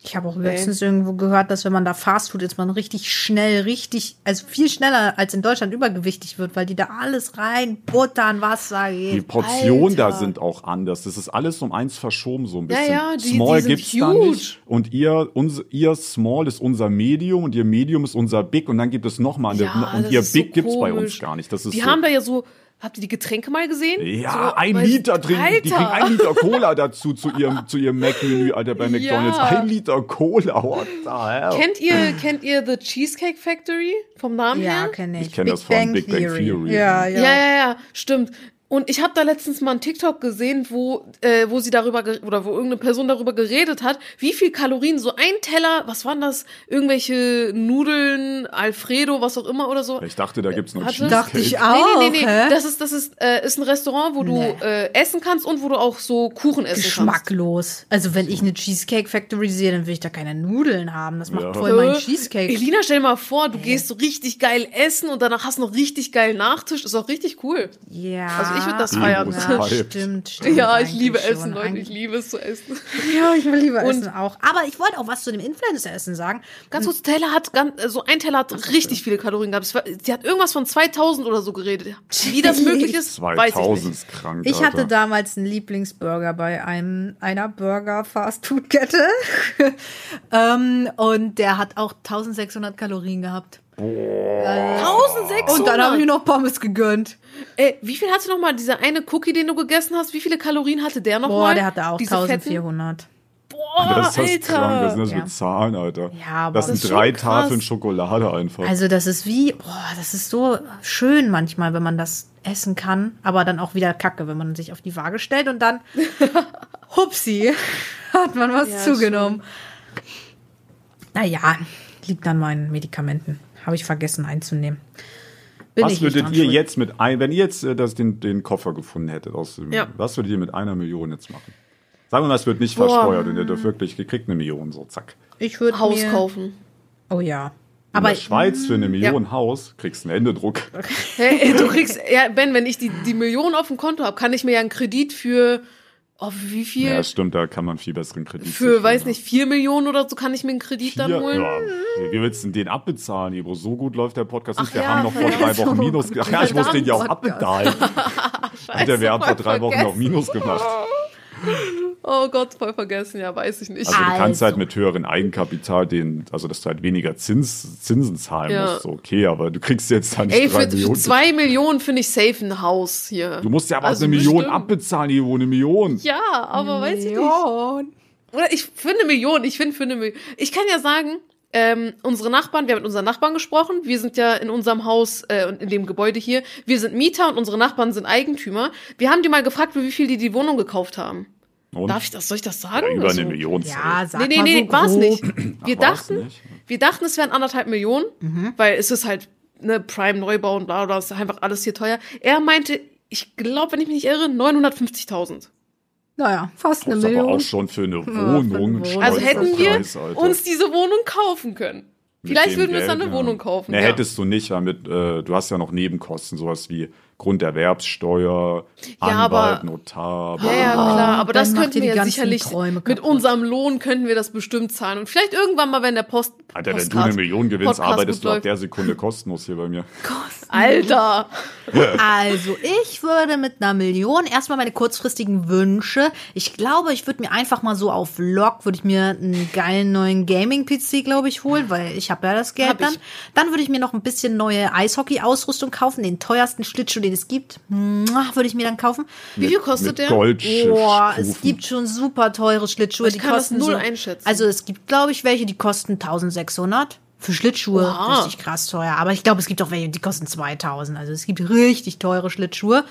Ich habe auch letztens irgendwo gehört, dass wenn man da Fastfood ist, man richtig schnell, richtig, also viel schneller als in Deutschland übergewichtig wird, weil die da alles rein, buttern, Wasser Die geht. Portionen da sind auch anders. Das ist alles um eins verschoben so ein bisschen. ja, die- Small die gibt's da huge. nicht. Und ihr, unser, ihr Small ist unser Medium und ihr Medium ist unser Big und dann gibt es nochmal Ja, und ihr ist so Big gibt's bei uns gar nicht. Das ist Die so, haben da ja so, habt ihr die Getränke mal gesehen? ja, so, ein Liter trinken. Die kriegen Alter. ein Liter Cola dazu zu ihrem, zu ihrem Mac-Menü, Alter, bei (laughs) McDonalds. Ja. Ein Liter Cola, what the hell? Kennt ihr, kennt ihr The Cheesecake Factory vom Namen Ja, her? kenne ich. Ich kenn das von Big Bang Theory. Ja, ja. Ja, ja, ja, stimmt. Und ich habe da letztens mal einen TikTok gesehen, wo, äh, wo sie darüber oder wo irgendeine Person darüber geredet hat, wie viel Kalorien so ein Teller, was waren das? Irgendwelche Nudeln, Alfredo, was auch immer oder so. Ich dachte, da gibt's noch Warte. Cheesecake. Dachte ich Nee, auch. nee, nee, nee. hä? Das ist, das ist, äh, ist ein Restaurant, wo du Nee. äh, essen kannst und wo du auch so Kuchen essen kannst. Geschmacklos. Also wenn ich eine Cheesecake Factory sehe, dann will ich da keine Nudeln haben. Das macht Ja. voll mein Äh, Cheesecake. Elina, stell dir mal vor, du gehst so richtig geil essen und danach hast du noch richtig geilen Nachtisch. Ist auch richtig cool. Ja. Also ich würd das Die feiern. Ja, stimmt, stimmt. Ja, ich liebe schon. Essen, Leute. Ich liebe es zu essen. Ja, ich will lieber Und- essen auch. Aber ich wollte auch was zu dem Influencer-Essen sagen. Ganz kurz, Teller hat ganz, so ein Teller hat richtig viele Kalorien gehabt. War, sie hat irgendwas von 2000 oder so geredet. Wie das möglich ist, weiß ich 2000 nicht. ist krank. Ich Alter. hatte damals einen Lieblingsburger bei einem, einer Burger-Fast-Food-Kette. (laughs) ähm, und der hat auch 1600 Kalorien gehabt. 1600. Und dann habe ich noch Pommes gegönnt. Ey, wie viel hatte noch mal dieser eine Cookie, den du gegessen hast? Wie viele Kalorien hatte der noch Boah, mal? der hatte auch Diese fetten? 1400. Boah, Das ist das Alter. krank. Das sind das Ja. mit Zahlen, Alter. Ja, aber- das Das sind ist drei schon. Tafeln Schokolade einfach. Also das ist wie, boah, das ist so schön manchmal, wenn man das essen kann, aber dann auch wieder kacke, wenn man sich auf die Waage stellt und dann, (laughs) hupsi, hat man was Ja, zugenommen. Naja, liegt an meinen Medikamenten. Habe ich vergessen einzunehmen. Bin was würdet ihr schuld. jetzt mit ein, wenn ihr jetzt äh, das, den, den Koffer gefunden hättet, aus dem, Ja. was würdet ihr mit einer Million jetzt machen? Sagen wir mal, es wird nicht Boah. versteuert und ihr dürft wirklich, ihr kriegt eine Million, so zack. Ich würde Haus mir, kaufen. Oh ja. In Aber der Schweiz für eine Million Haus kriegst du einen Händedruck. (laughs) Hey, du kriegst, ja, Ben, wenn ich die, die Million auf dem Konto habe, kann ich mir ja einen Kredit für, oh, wie viel? Ja, stimmt, da kann man viel besseren Kredit für, weiß nicht, vier Millionen oder so kann ich mir einen Kredit dann Vier, holen. ja, wie willst du den abbezahlen, Ebro? So gut läuft der Podcast nicht. Wir ja, haben noch vor drei. Wochen Minus gemacht. Ja, ich muss den ja auch abbezahlen. Alter, wir haben vor drei Wochen noch vergessen. Minus gemacht. (laughs) Oh Gott, voll vergessen, ja, weiß ich nicht. Also du kannst Also. halt mit höheren Eigenkapital den, also dass du halt weniger Zins, Zinsen zahlen Ja. musst, so okay, aber du kriegst jetzt dann nicht Ey, für, für Millionen. zwei Millionen finde ich safe ein Haus hier. du musst ja aber Also eine Million bestimmt. abbezahlen, Ivo, eine Million. Ja, aber weiß ich nicht. Million. Oder ich für eine Million, ich finde für eine Million. Ich kann ja sagen, ähm, unsere Nachbarn, wir haben mit unseren Nachbarn gesprochen. Wir sind ja in unserem Haus äh, und in dem Gebäude hier. Wir sind Mieter und unsere Nachbarn sind Eigentümer. Wir haben die mal gefragt, für wie viel die die Wohnung gekauft haben. Und? Darf ich das, soll ich das sagen? Ja, über eine Million. Ja, sag Nee, nee, mal nee, so war's grob. nicht. Wir dachten, nicht? wir dachten, es wären anderthalb Millionen, Mhm. weil es ist halt ne Prime Neubau und bla bla, ist einfach alles hier teuer. Er meinte, ich glaube, wenn ich mich nicht irre, 950.000. Naja, fast eine Das ist aber Million. auch schon für eine für eine Wohnung. Wohnung. Also hätten wir Preis, uns diese Wohnung kaufen können. Mit Vielleicht würden wir uns dann eine ja. Wohnung kaufen. Ne, ja. hättest du nicht, weil mit, äh, du hast ja noch Nebenkosten, sowas wie Grunderwerbssteuer, Ja, Anwalt, aber- Notar. Ja, ja, klar, aber das könnten wir die ja sicherlich mit unserem Lohn könnten wir das bestimmt zahlen und vielleicht irgendwann mal, wenn der Post Alter, wenn du eine Million gewinnst, Podcast arbeitest du ab der Sekunde kostenlos hier bei mir. Alter, Also, ich würde mit einer Million erstmal meine kurzfristigen Wünsche. Ich glaube, ich würde mir einfach mal so auf Lock, würde ich mir einen geilen neuen Gaming-PC, glaube ich, holen, weil ich habe ja das Geld Hab ich. dann. Dann würde ich mir noch ein bisschen neue Eishockey-Ausrüstung kaufen, den teuersten Schlittschuh, den es gibt. Würde ich mir dann kaufen. wie viel kostet der? Boah, es gibt schon super teure Schlittschuhe. Ich die kann das kosten null so, einschätzen. Also es gibt, glaube ich, welche, die kosten 1600. Für Schlittschuhe Oha. richtig krass teuer. Aber ich glaube, es gibt auch welche, die kosten 2000. Also es gibt richtig teure Schlittschuhe.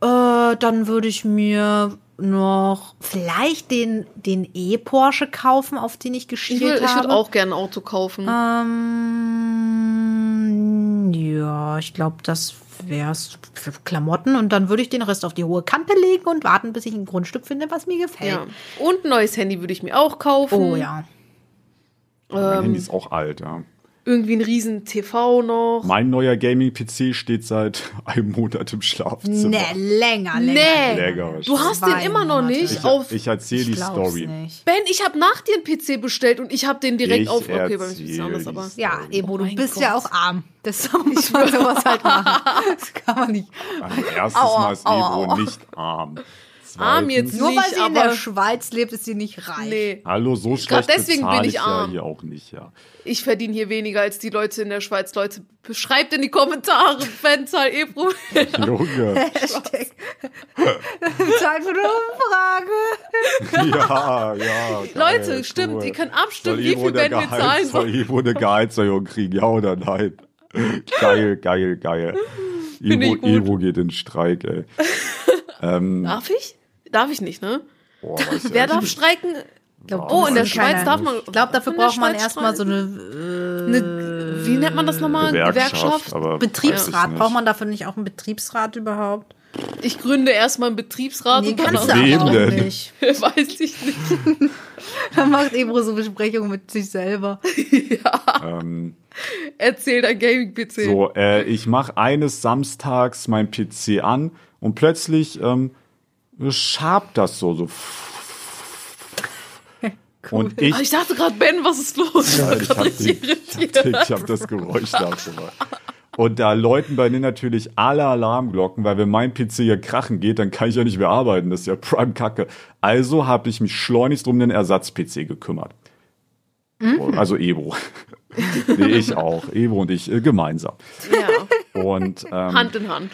Äh, dann würde ich mir noch vielleicht den, den E-Porsche kaufen, auf den ich Ich, geschielt will, ich habe. würde auch gerne ein Auto kaufen. Ähm, ja, ich glaube, das wär's für Klamotten. Und dann würde ich den Rest auf die hohe Kante legen und warten, bis ich ein Grundstück finde, was mir gefällt. ja. Und ein neues Handy würde ich mir auch kaufen. Oh ja. Mein Handy ist auch alt, ja. Irgendwie ein riesen TV noch. Mein neuer Gaming-PC steht seit (laughs) einem Monat im Schlafzimmer. Ne, länger, länger. Nee, Länger. du hast den immer noch Monate. nicht Ich, auf. ich erzähle die Story. nicht. Ben, ich habe nach dir einen PC bestellt und ich habe den direkt Ich auf. Okay, bei mir ist es anders, aber. Ja, Ebo, Oh du mein bist Gott. ja auch arm. Das (laughs) muss (laughs) man sowas halt machen. Das kann man nicht. Ein erstes Aua, Mal ist aua. nicht arm. Arm jetzt Nur weil Nicht, sie in der Schweiz lebt, ist sie nicht reich. Nee, Hallo, so schlecht deswegen bin ich ich ja arm. hier auch nicht, ja. ich verdiene hier weniger als die Leute in der Schweiz. Leute, beschreibt in die Kommentare, (laughs) Fanzahl Ebro. (laughs) Junge. Hashtag. Zeit für eine Umfrage. ja, ja. geil, Leute, stimmt, cool. ihr könnt abstimmen, wie Ebro viel der Ben wir zahlen Soll sollen. Ebro eine Gehaltserhöhung kriegen, ja oder nein? Geil, geil, geil. Ebro. Ebro geht in Streik, ey. (laughs) ähm, Darf ich? Darf ich nicht, ne? boah, ja Wer darf streiken? glaub, Oh, in der Schweiz keine- darf man. Ich glaube, dafür braucht man erstmal so eine äh, eine. Wie nennt man das nochmal? Gewerkschaft? ich Betriebsrat. Braucht man dafür nicht auch einen Betriebsrat überhaupt? Ich gründe erstmal einen Betriebsrat Nee, und dann kannst du Wem aber auch denn? nicht. (laughs) weiß ich nicht. (laughs) Dann macht Ebro so Besprechungen mit sich selber. (laughs) Ähm, Erzähl dein Gaming-PC. So, äh, ich mache eines Samstags mein PC an und plötzlich ähm, schabt das so, so. (laughs) Und ich, Ah, ich dachte gerade, Ben, was ist los? Ich Ja, ich habe ich hab das Geräusch nachgemacht. Und da läuten bei mir natürlich alle Alarmglocken, weil wenn mein PC hier krachen geht, dann kann ich ja nicht mehr arbeiten. Das ist ja Prime Kacke. Also habe ich mich schleunigst um den Ersatz-PC gekümmert. Also Ebro. (laughs) nee, ich auch. Ebro und ich äh, gemeinsam. Ja, Und ähm, Hand in Hand.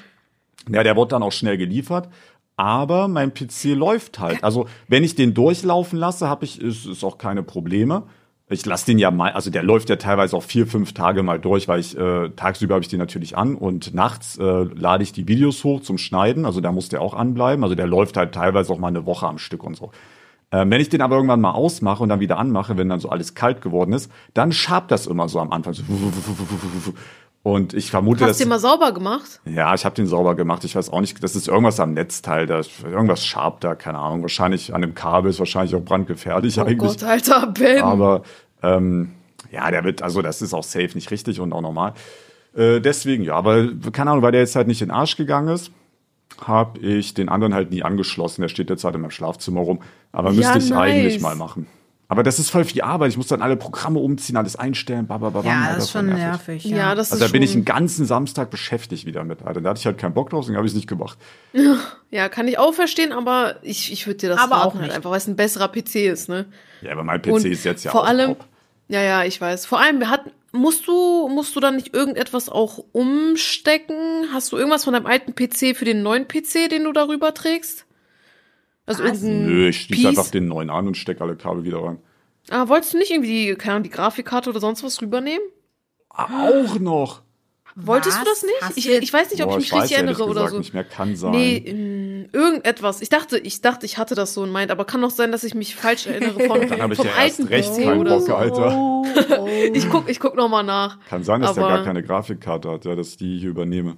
ja, der wurde dann auch schnell geliefert. Aber mein PC läuft halt. Also, wenn ich den durchlaufen lasse, habe ich, ist, ist auch keine Probleme. Ich lasse den ja mal, also der läuft ja teilweise auch vier, fünf Tage mal durch, weil ich äh, tagsüber habe ich den natürlich an und nachts äh, lade ich die Videos hoch zum Schneiden. Also da muss der auch anbleiben. Also der läuft halt teilweise auch mal eine Woche am Stück und so. Ähm, wenn ich den aber irgendwann mal ausmache und dann wieder anmache, wenn dann so alles kalt geworden ist, dann schabt das immer so am Anfang. So und ich vermute, Hast dass du den mal sauber gemacht? ja, ich habe den sauber gemacht. Ich weiß auch nicht, das ist irgendwas am Netzteil, da irgendwas scharf da, keine Ahnung. Wahrscheinlich an dem Kabel ist wahrscheinlich auch brandgefährlich Oh eigentlich. Gott, Alter, Ben. Aber ähm, ja, der wird, also das ist auch safe nicht richtig und auch normal. Äh, deswegen, ja, aber keine Ahnung, weil der jetzt halt nicht in den Arsch gegangen ist, habe ich den anderen halt nie angeschlossen. Der steht jetzt halt in meinem Schlafzimmer rum. Aber Ja, müsste ich nice. eigentlich mal machen. Aber das ist voll viel Arbeit. Ich muss dann alle Programme umziehen, alles einstellen. Babababam, Ja, Alter, das ist schon nervig. nervig. ja. Ja, das Also ist da bin ich einen ganzen Samstag beschäftigt wieder mit, Alter. Da hatte ich halt keinen Bock drauf, deswegen habe ich es nicht gemacht. Ja, kann ich auch verstehen, aber ich, ich würde dir das Aber raten, auch halt nicht. einfach, weil es ein besserer PC ist, ne? Ja, aber mein PC Und ist jetzt ja vor auch allem, top. ja, ja, ich weiß. Vor allem, hat, musst du, musst du dann nicht irgendetwas auch umstecken? Hast du irgendwas von deinem alten PC für den neuen PC, den du darüber trägst? Also Was? irgendein Nö, ich schließe Piece? einfach den neuen an und stecke alle Kabel wieder rein. Ah, wolltest du nicht irgendwie, die, keine Ahnung, die Grafikkarte oder sonst was rübernehmen? Auch noch. Wolltest du Was? das nicht? Ich, du- ich weiß nicht, ob Boah, ich mich weiß richtig erinnere oder so. nicht mehr, kann sein. Nee, irgendetwas. Ich dachte, ich dachte, ich hatte das so in meint, aber kann doch sein, dass ich mich falsch erinnere von, (laughs) Dann habe ich vom ja erst alten recht PC keinen oder Bock, so. Alter. Oh, (laughs) oh. Ich guck, ich guck noch mal nach. Kann sein, dass der Aber- gar keine Grafikkarte hat, ja, dass ich die hier übernehme.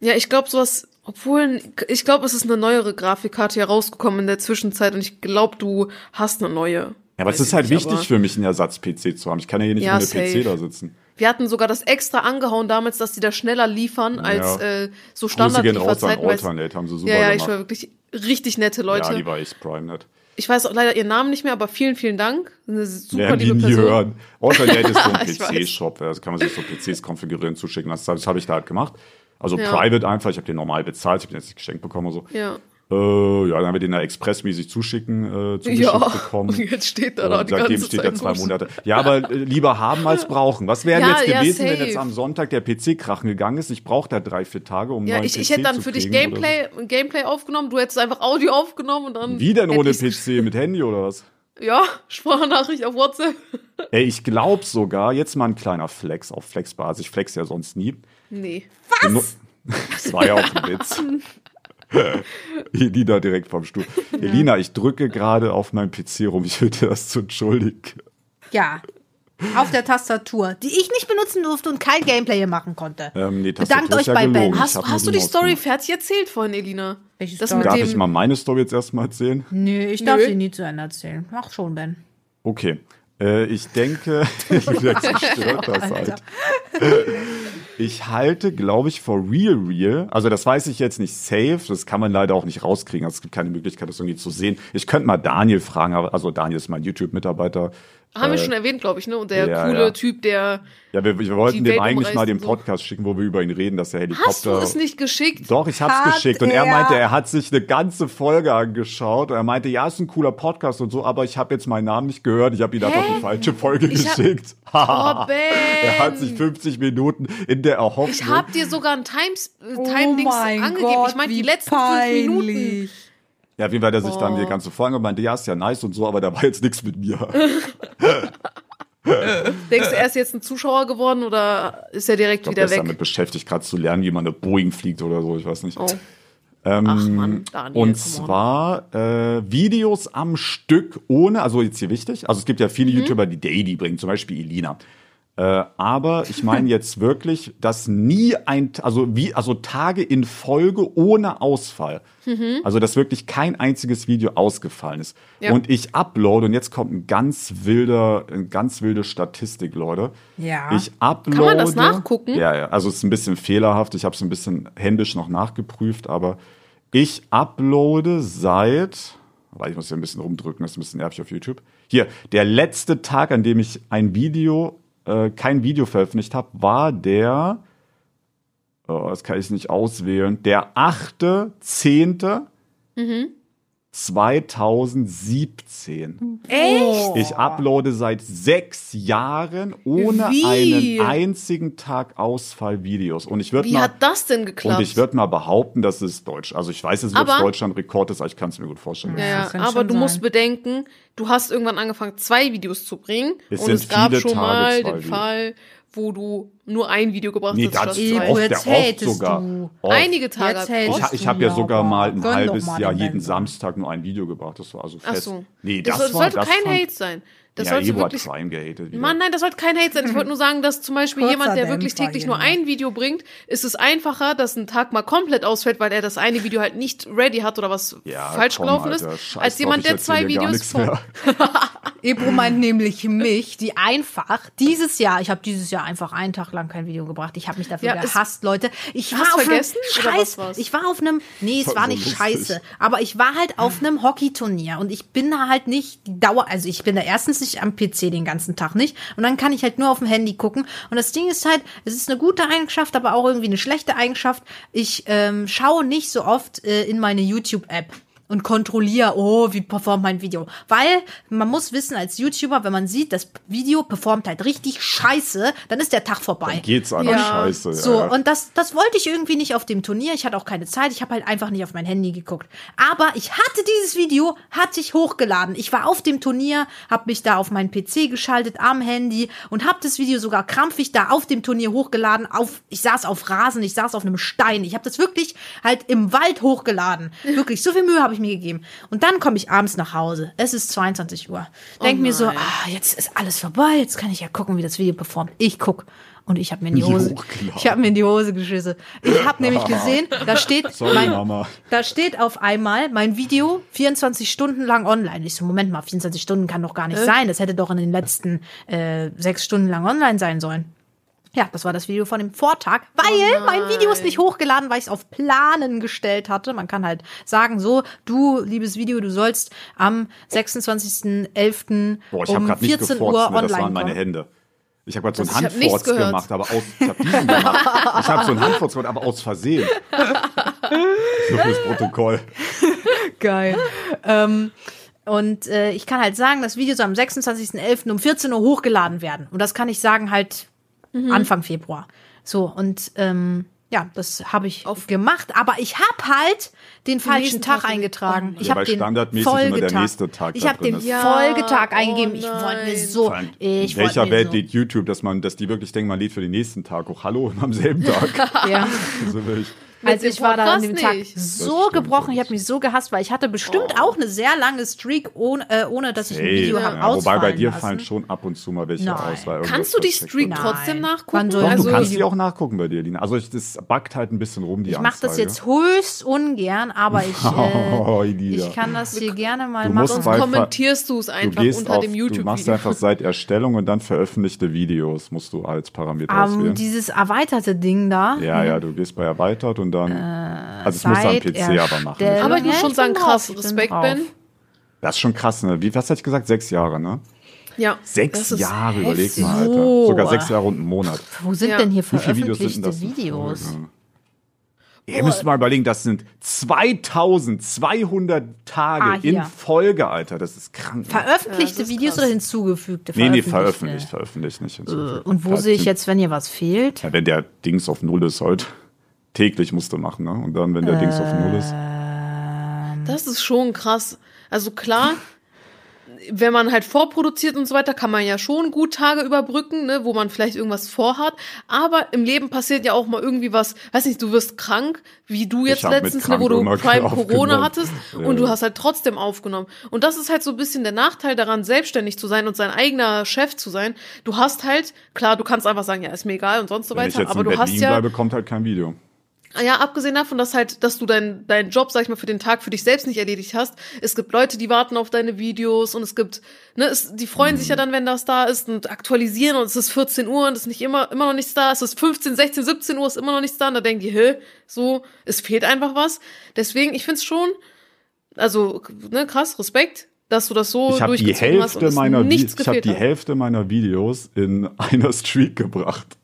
Ja, ich glaube sowas, obwohl, ich glaube, es ist eine neuere Grafikkarte hier rausgekommen in der Zwischenzeit und ich glaube, du hast eine neue. Ja, aber es ist ich halt nicht, wichtig für mich, einen Ersatz-PC zu haben. Ich kann ja hier nicht Ja, mit einem PC da sitzen. Wir hatten sogar das extra angehauen damals, dass die da schneller liefern als Ja. äh, so Grüße gehen raus an Alternate, haben sie super Ja, ja, ich war wirklich richtig nette Leute. Ja, die war echt prime net. ich weiß auch leider ihren Namen nicht mehr, aber vielen, vielen Dank. Eine super die liebe nie Person. hören. Alternate (laughs) ist so ein Ich. PC-Shop. Da kann man sich so PCs konfigurieren, zuschicken. Das, das habe ich da halt gemacht. Also Ja. private einfach. Ich habe den normal bezahlt. Ich habe den jetzt nicht geschenkt bekommen oder so. Ja. Äh, ja, dann haben wir den da expressmäßig zuschicken, äh, zugeschickt Ja, bekommen. und jetzt steht da Und die seitdem ganze steht Zeit er zwei. Monate. Ja, aber äh, lieber haben als brauchen. Was wäre Ja, jetzt ja, gewesen, wenn safe. jetzt am Sonntag der PC krachen gegangen ist? Ich brauche da drei, vier Tage, um Ja, ich, ich hätte dann für dich kriegen oder Gameplay, Gameplay aufgenommen, du hättest einfach Audio aufgenommen und dann. So. Wie denn ohne PC? Mit Handy oder was? Ja, Sprachnachricht auf WhatsApp. Ey, ich glaube sogar, jetzt mal ein kleiner Flex auf Flexbasis. Ich flex ja sonst nie. Nee. Was? (laughs) Das war ja auch ein Witz. (laughs) Elina direkt vom Stuhl. Elina, ich drücke gerade auf meinem PC rum. Ich bitte das zu entschuldigen. Ja. Auf der Tastatur, die ich nicht benutzen durfte und kein Gameplay hier machen konnte. Ähm, nee, Bedankt euch ja bei Ben. gelogen. Ich Hast, hast du die Story fertig erzählt vorhin, Elina? Welche das Story? Darf ich mal meine Story jetzt erstmal erzählen? Nee, ich darf Nö. sie nie zu Ende erzählen. Mach schon, Ben. Okay. Äh, ich denke, (laughs) wieder zerstört das Alter. halt. Ich halte, glaube ich, for real real. Also das weiß ich jetzt nicht safe. Das kann man leider auch nicht rauskriegen. Also es gibt keine Möglichkeit, das irgendwie zu sehen. Ich könnte mal Daniel fragen. Also Daniel ist mein YouTube-Mitarbeiter. Haben wir schon erwähnt, glaube ich, ne? Und der ja, coole ja. Typ, der. Ja, wir, wir wollten Die dem eigentlich mal den und so. Podcast schicken, wo wir über ihn reden, dass er Helikopter. Hast du es nicht geschickt? Doch, ich hab's Hat geschickt. Und er er? meinte, er hat sich eine ganze Folge angeschaut. Und er meinte, ja, ist ein cooler Podcast und so, aber ich habe jetzt meinen Namen nicht gehört. Ich habe ihn einfach die falsche Folge Ich hab- geschickt. (laughs) Oh, Ben. er hat sich 50 Minuten in der Erhoffnung. Ich hab dir sogar ein Times, äh, Oh Time-Dings mein angegeben. Gott, ich meine, die wie letzten fünf Minuten. Ja, wie war der sich dann die ganze Folge und meinte, ja, ist ja nice und so, aber da war jetzt nichts mit mir. (laughs) Denkst du, er ist jetzt ein Zuschauer geworden oder ist er direkt Ich glaube, wieder er ist damit weg? beschäftigt, gerade zu lernen, wie man eine Boeing fliegt oder so, ich weiß nicht. Oh. Ähm, Ach Mann, Daniel. und zwar äh, Videos am Stück ohne, also jetzt hier wichtig, also es gibt ja viele Mhm. YouTuber, die Daily bringen, zum Beispiel Elina. Äh, aber ich meine (laughs) jetzt wirklich, dass nie ein, also wie, also Tage in Folge ohne Ausfall. Mhm. Also dass wirklich kein einziges Video ausgefallen ist. Ja. Und ich uploade und jetzt kommt ein ganz wilder, eine ganz wilde Statistik, Leute. Ja. Ich uploade. Kann man das nachgucken? Ja, ja. Also es ist ein bisschen fehlerhaft. Ich habe es ein bisschen händisch noch nachgeprüft, aber ich uploade seit, weil ich muss hier ein bisschen rumdrücken, das ist ein bisschen nervig auf YouTube. Hier, der letzte Tag, an dem ich ein Video, äh, kein Video veröffentlicht habe, war der, oh, das kann ich nicht auswählen, der 8.10. Mhm. 2017. Echt? Ich uploade seit sechs Jahren ohne Wie? einen einzigen Tag Ausfall Videos. Und ich würde Wie mal, hat das denn geklappt? und ich würde mal behaupten, dass es Deutsch. Also ich weiß jetzt nicht, ob es Deutschland Rekord ist, aber ich kann es mir gut vorstellen. ja, aber du musst sein. bedenken, du hast irgendwann angefangen, zwei Videos zu bringen. Es und sind es gab viele schon Tage mal den Videos. Fall, wo du nur ein Video gebracht Nee, hast. das zwei. Ibu, oft, der jetzt oft sogar. du. Oft. Einige Tage. Jetzt Ich, ich habe ja sogar mal ein halbes mal Jahr den jeden. Samstag nur ein Video gebracht. Das war also Ach fest. so. Nee, das, das, war, sollte das kein fand- Hate sein. Das ja, hat wirklich. Crime gehatet. wieder. Mann, nein, das sollte kein Hate sein. Ich wollte nur sagen, dass zum Beispiel Kurzer jemand, der wirklich täglich nur ein Video bringt, ist es einfacher, dass ein Tag mal komplett ausfällt, weil er das eine Video halt nicht ready hat oder was ja, falsch komm, gelaufen Alter, ist, als jemand, der zwei Videos vor. (laughs) Ebro meint nämlich mich, die einfach dieses Jahr, ich habe dieses Jahr einfach einen Tag lang kein Video gebracht. Ich habe mich dafür Ja, gehasst, Leute. Ich war auf einem vergessen, was Scheiß. war's? Ich war auf einem, nee, es war nicht lustig. scheiße, aber ich war halt auf einem Hockeyturnier und ich bin da halt nicht die Dauer, also ich bin da erstens nicht am PC den ganzen Tag nicht und dann kann ich halt nur auf dem Handy gucken und das Ding ist halt, es ist eine gute Eigenschaft, aber auch irgendwie eine schlechte Eigenschaft. Ich ähm, schaue nicht so oft äh, in meine YouTube-App. Und kontrolliere, oh, wie performt mein Video. Weil man muss wissen als YouTuber, wenn man sieht, das Video performt halt richtig scheiße, dann ist der Tag vorbei. Dann geht's einfach Ja. scheiße. So, ja. und das, das wollte ich irgendwie nicht auf dem Turnier. Ich hatte auch keine Zeit. Ich habe halt einfach nicht auf mein Handy geguckt. Aber ich hatte dieses Video, hatte ich hochgeladen. Ich war auf dem Turnier, habe mich da auf meinen PC geschaltet am Handy und habe das Video sogar krampfig da auf dem Turnier hochgeladen. Auf, ich saß auf Rasen, ich saß auf einem Stein. Ich habe das wirklich halt im Wald hochgeladen. (laughs) Wirklich, so viel Mühe habe ich mir gegeben. Und dann komme ich abends nach Hause. Es ist 22 Uhr. Denk mir so, ah, jetzt ist alles vorbei. Jetzt kann ich ja gucken, wie das Video performt. Ich guck. Und ich habe mir in die Hose, hochgeladen. ich habe mir in die Hose geschissen. Ich habe (laughs) nämlich gesehen, da steht, Sorry, mein, Mama. da steht auf einmal mein Video 24 Stunden lang online. Ich so, Moment mal, 24 Stunden kann doch gar nicht sein. Das hätte doch in den letzten äh, sechs Stunden lang online sein sollen. Ja, das war das Video von dem Vortag, weil mein Video ist nicht hochgeladen, weil ich es auf Planen gestellt hatte. Man kann halt sagen, so, du, liebes Video, du sollst am 26.11. Boah, ich habe um gerade nicht 14 gefurzt, Uhr ne? das online waren meine. Hände. Ich habe gerade so einen hab Handfurz gehört. gemacht, aber aus, ich habe (laughs) habe so einen Handfurz gemacht, aber aus Versehen. (laughs) so fürs Protokoll. Geil. ähm, und äh, ich kann halt sagen, das Video soll am 26.11. um 14 Uhr hochgeladen werden. Und das kann ich sagen halt Anfang Februar. So, und ähm, ja, das habe ich Auf- gemacht. Aber ich habe halt den falschen Tag Tag eingetragen. Ich Ja, habe den standardmäßig immer der Folgetag. nächste Tag ich habe den ist. Ja, Folgetag oh eingegeben. Ich wollte mir so. Allem, Ich in welcher Welt so. lädt YouTube, dass man, dass die wirklich denken, man lädt für den nächsten Tag hoch. Hallo, (laughs) am selben Tag. Ja. (laughs) also wirklich. Also ich war da an dem Tag nicht. so gebrochen, ich habe mich so gehasst, weil ich hatte bestimmt auch eine sehr lange Streak, ohne, äh, ohne dass ich ein Hey, Video ja, habe wobei bei dir lassen. fallen schon ab und zu mal welche Nein. aus. Weil Kannst du die Streak wird. trotzdem Nein. nachgucken? Doch, also, du kannst die auch nachgucken bei dir, Lina. Also ich, das backt halt ein bisschen rum, die Ich mache das jetzt höchst ungern, aber (laughs) ich, Oh, äh, Elida. ich kann das hier gerne mal Du musst machen. sonst kommentierst du es einfach unter auf, dem du machst YouTube-Video. einfach seit Erstellung und dann veröffentlichte Videos musst du als Parameter Ähm, auswählen. dieses erweiterte Ding da. Ja, ja, du gehst bei erweitert und dann, also es muss am PC aber machen. Aber ich muss schon sagen, krass, Respekt. Ben. Das ist schon krass, ne? Wie, was hatte ich gesagt? Sechs Jahre, ne? Ja. Sechs Jahre, überleg mal, Alter. So. Sogar sechs Jahre und einen Monat. Wo sind Ja. denn hier Wie viele Videos sind veröffentlichte denn das? Videos? Ihr müsst mal überlegen, das sind 2200 Tage Ah, in Folge, Alter. Das ist krank. ne? Veröffentlichte Ja, ist Videos krass. oder hinzugefügte? nee, nee, Veröffentlichte? veröffentlicht, veröffentlicht nicht. hinzugefügt. Äh, Und wo Ja, sehe ich jetzt, wenn hier was fehlt? Ja, wenn der Dings auf Null ist heute. Täglich musst du machen, ne? Und dann, wenn der Dings auf Null ist. Das ist schon krass. Also klar, wenn man halt vorproduziert und so weiter, kann man ja schon gut Tage überbrücken, ne, wo man vielleicht irgendwas vorhat. Aber im Leben passiert ja auch mal irgendwie was, weiß nicht, du wirst krank, wie du jetzt letztens, ne, wo du Prime. (laughs) Corona hattest Ja, und du hast halt trotzdem aufgenommen. Und das ist halt so ein bisschen der Nachteil daran, selbstständig zu sein und sein eigener Chef zu sein. Du hast halt, klar, du kannst einfach sagen, ja, ist mir egal und sonst so Wenn ich weiter, jetzt aber in du Berlin hast ja bleibe, kommt halt kein Video. Ja, abgesehen davon, dass halt, dass du deinen deinen Job, sag ich mal, für den Tag für dich selbst nicht erledigt hast. Es gibt Leute, die warten auf deine Videos und es gibt, ne, es, die freuen sich ja dann, wenn das da ist und aktualisieren und es ist 14 Uhr und es ist nicht immer, immer noch nichts da. Es ist 15, 16, 17 Uhr, ist immer noch nichts da und da denken die, hä, so, es fehlt einfach was. Deswegen, ich find's schon, also, ne, krass, Respekt, dass du das so Ich habe die Hälfte meiner nichts ich habe die. Hälfte meiner Videos in (laughs) einer Streak gebracht.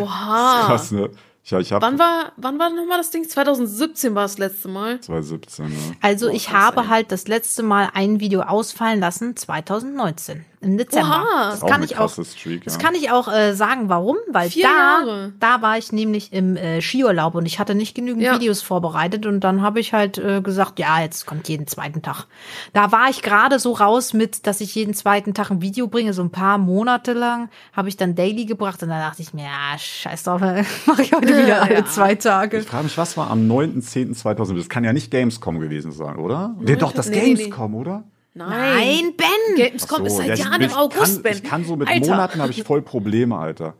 Oha. Krass, ne? Ja, ich habe Wann war, wann war nochmal das Ding? 2017 war das letzte Mal. 2017, ja. Also ich krass, habe ey. halt das letzte Mal ein Video ausfallen lassen, 2019, im Dezember. Oha. Das kann ich auch, Streak, das ja. kann ich auch äh, sagen, warum, weil Vier da, Jahre. da war ich nämlich im äh, Skiurlaub und ich hatte nicht genügend Ja. Videos vorbereitet und dann habe ich halt äh, gesagt, ja, jetzt kommt jeden zweiten Tag. Da war ich gerade so raus mit, dass ich jeden zweiten Tag ein Video bringe, so ein paar Monate lang habe ich dann Daily gebracht und dann dachte ich mir, ja, scheiß drauf, (laughs) mache ich heute wieder alle Ja. zwei Tage. Ich frage mich, was war am 9.10.2000? Das kann ja nicht Gamescom gewesen sein, oder? Nee, doch, das Nee, nee, nee. Gamescom, oder? Nein, Ben! Gamescom ist So, seit ja, Jahren im August, kann, Ben. Ich kann so mit Alter. Monaten habe ich voll Probleme, Alter.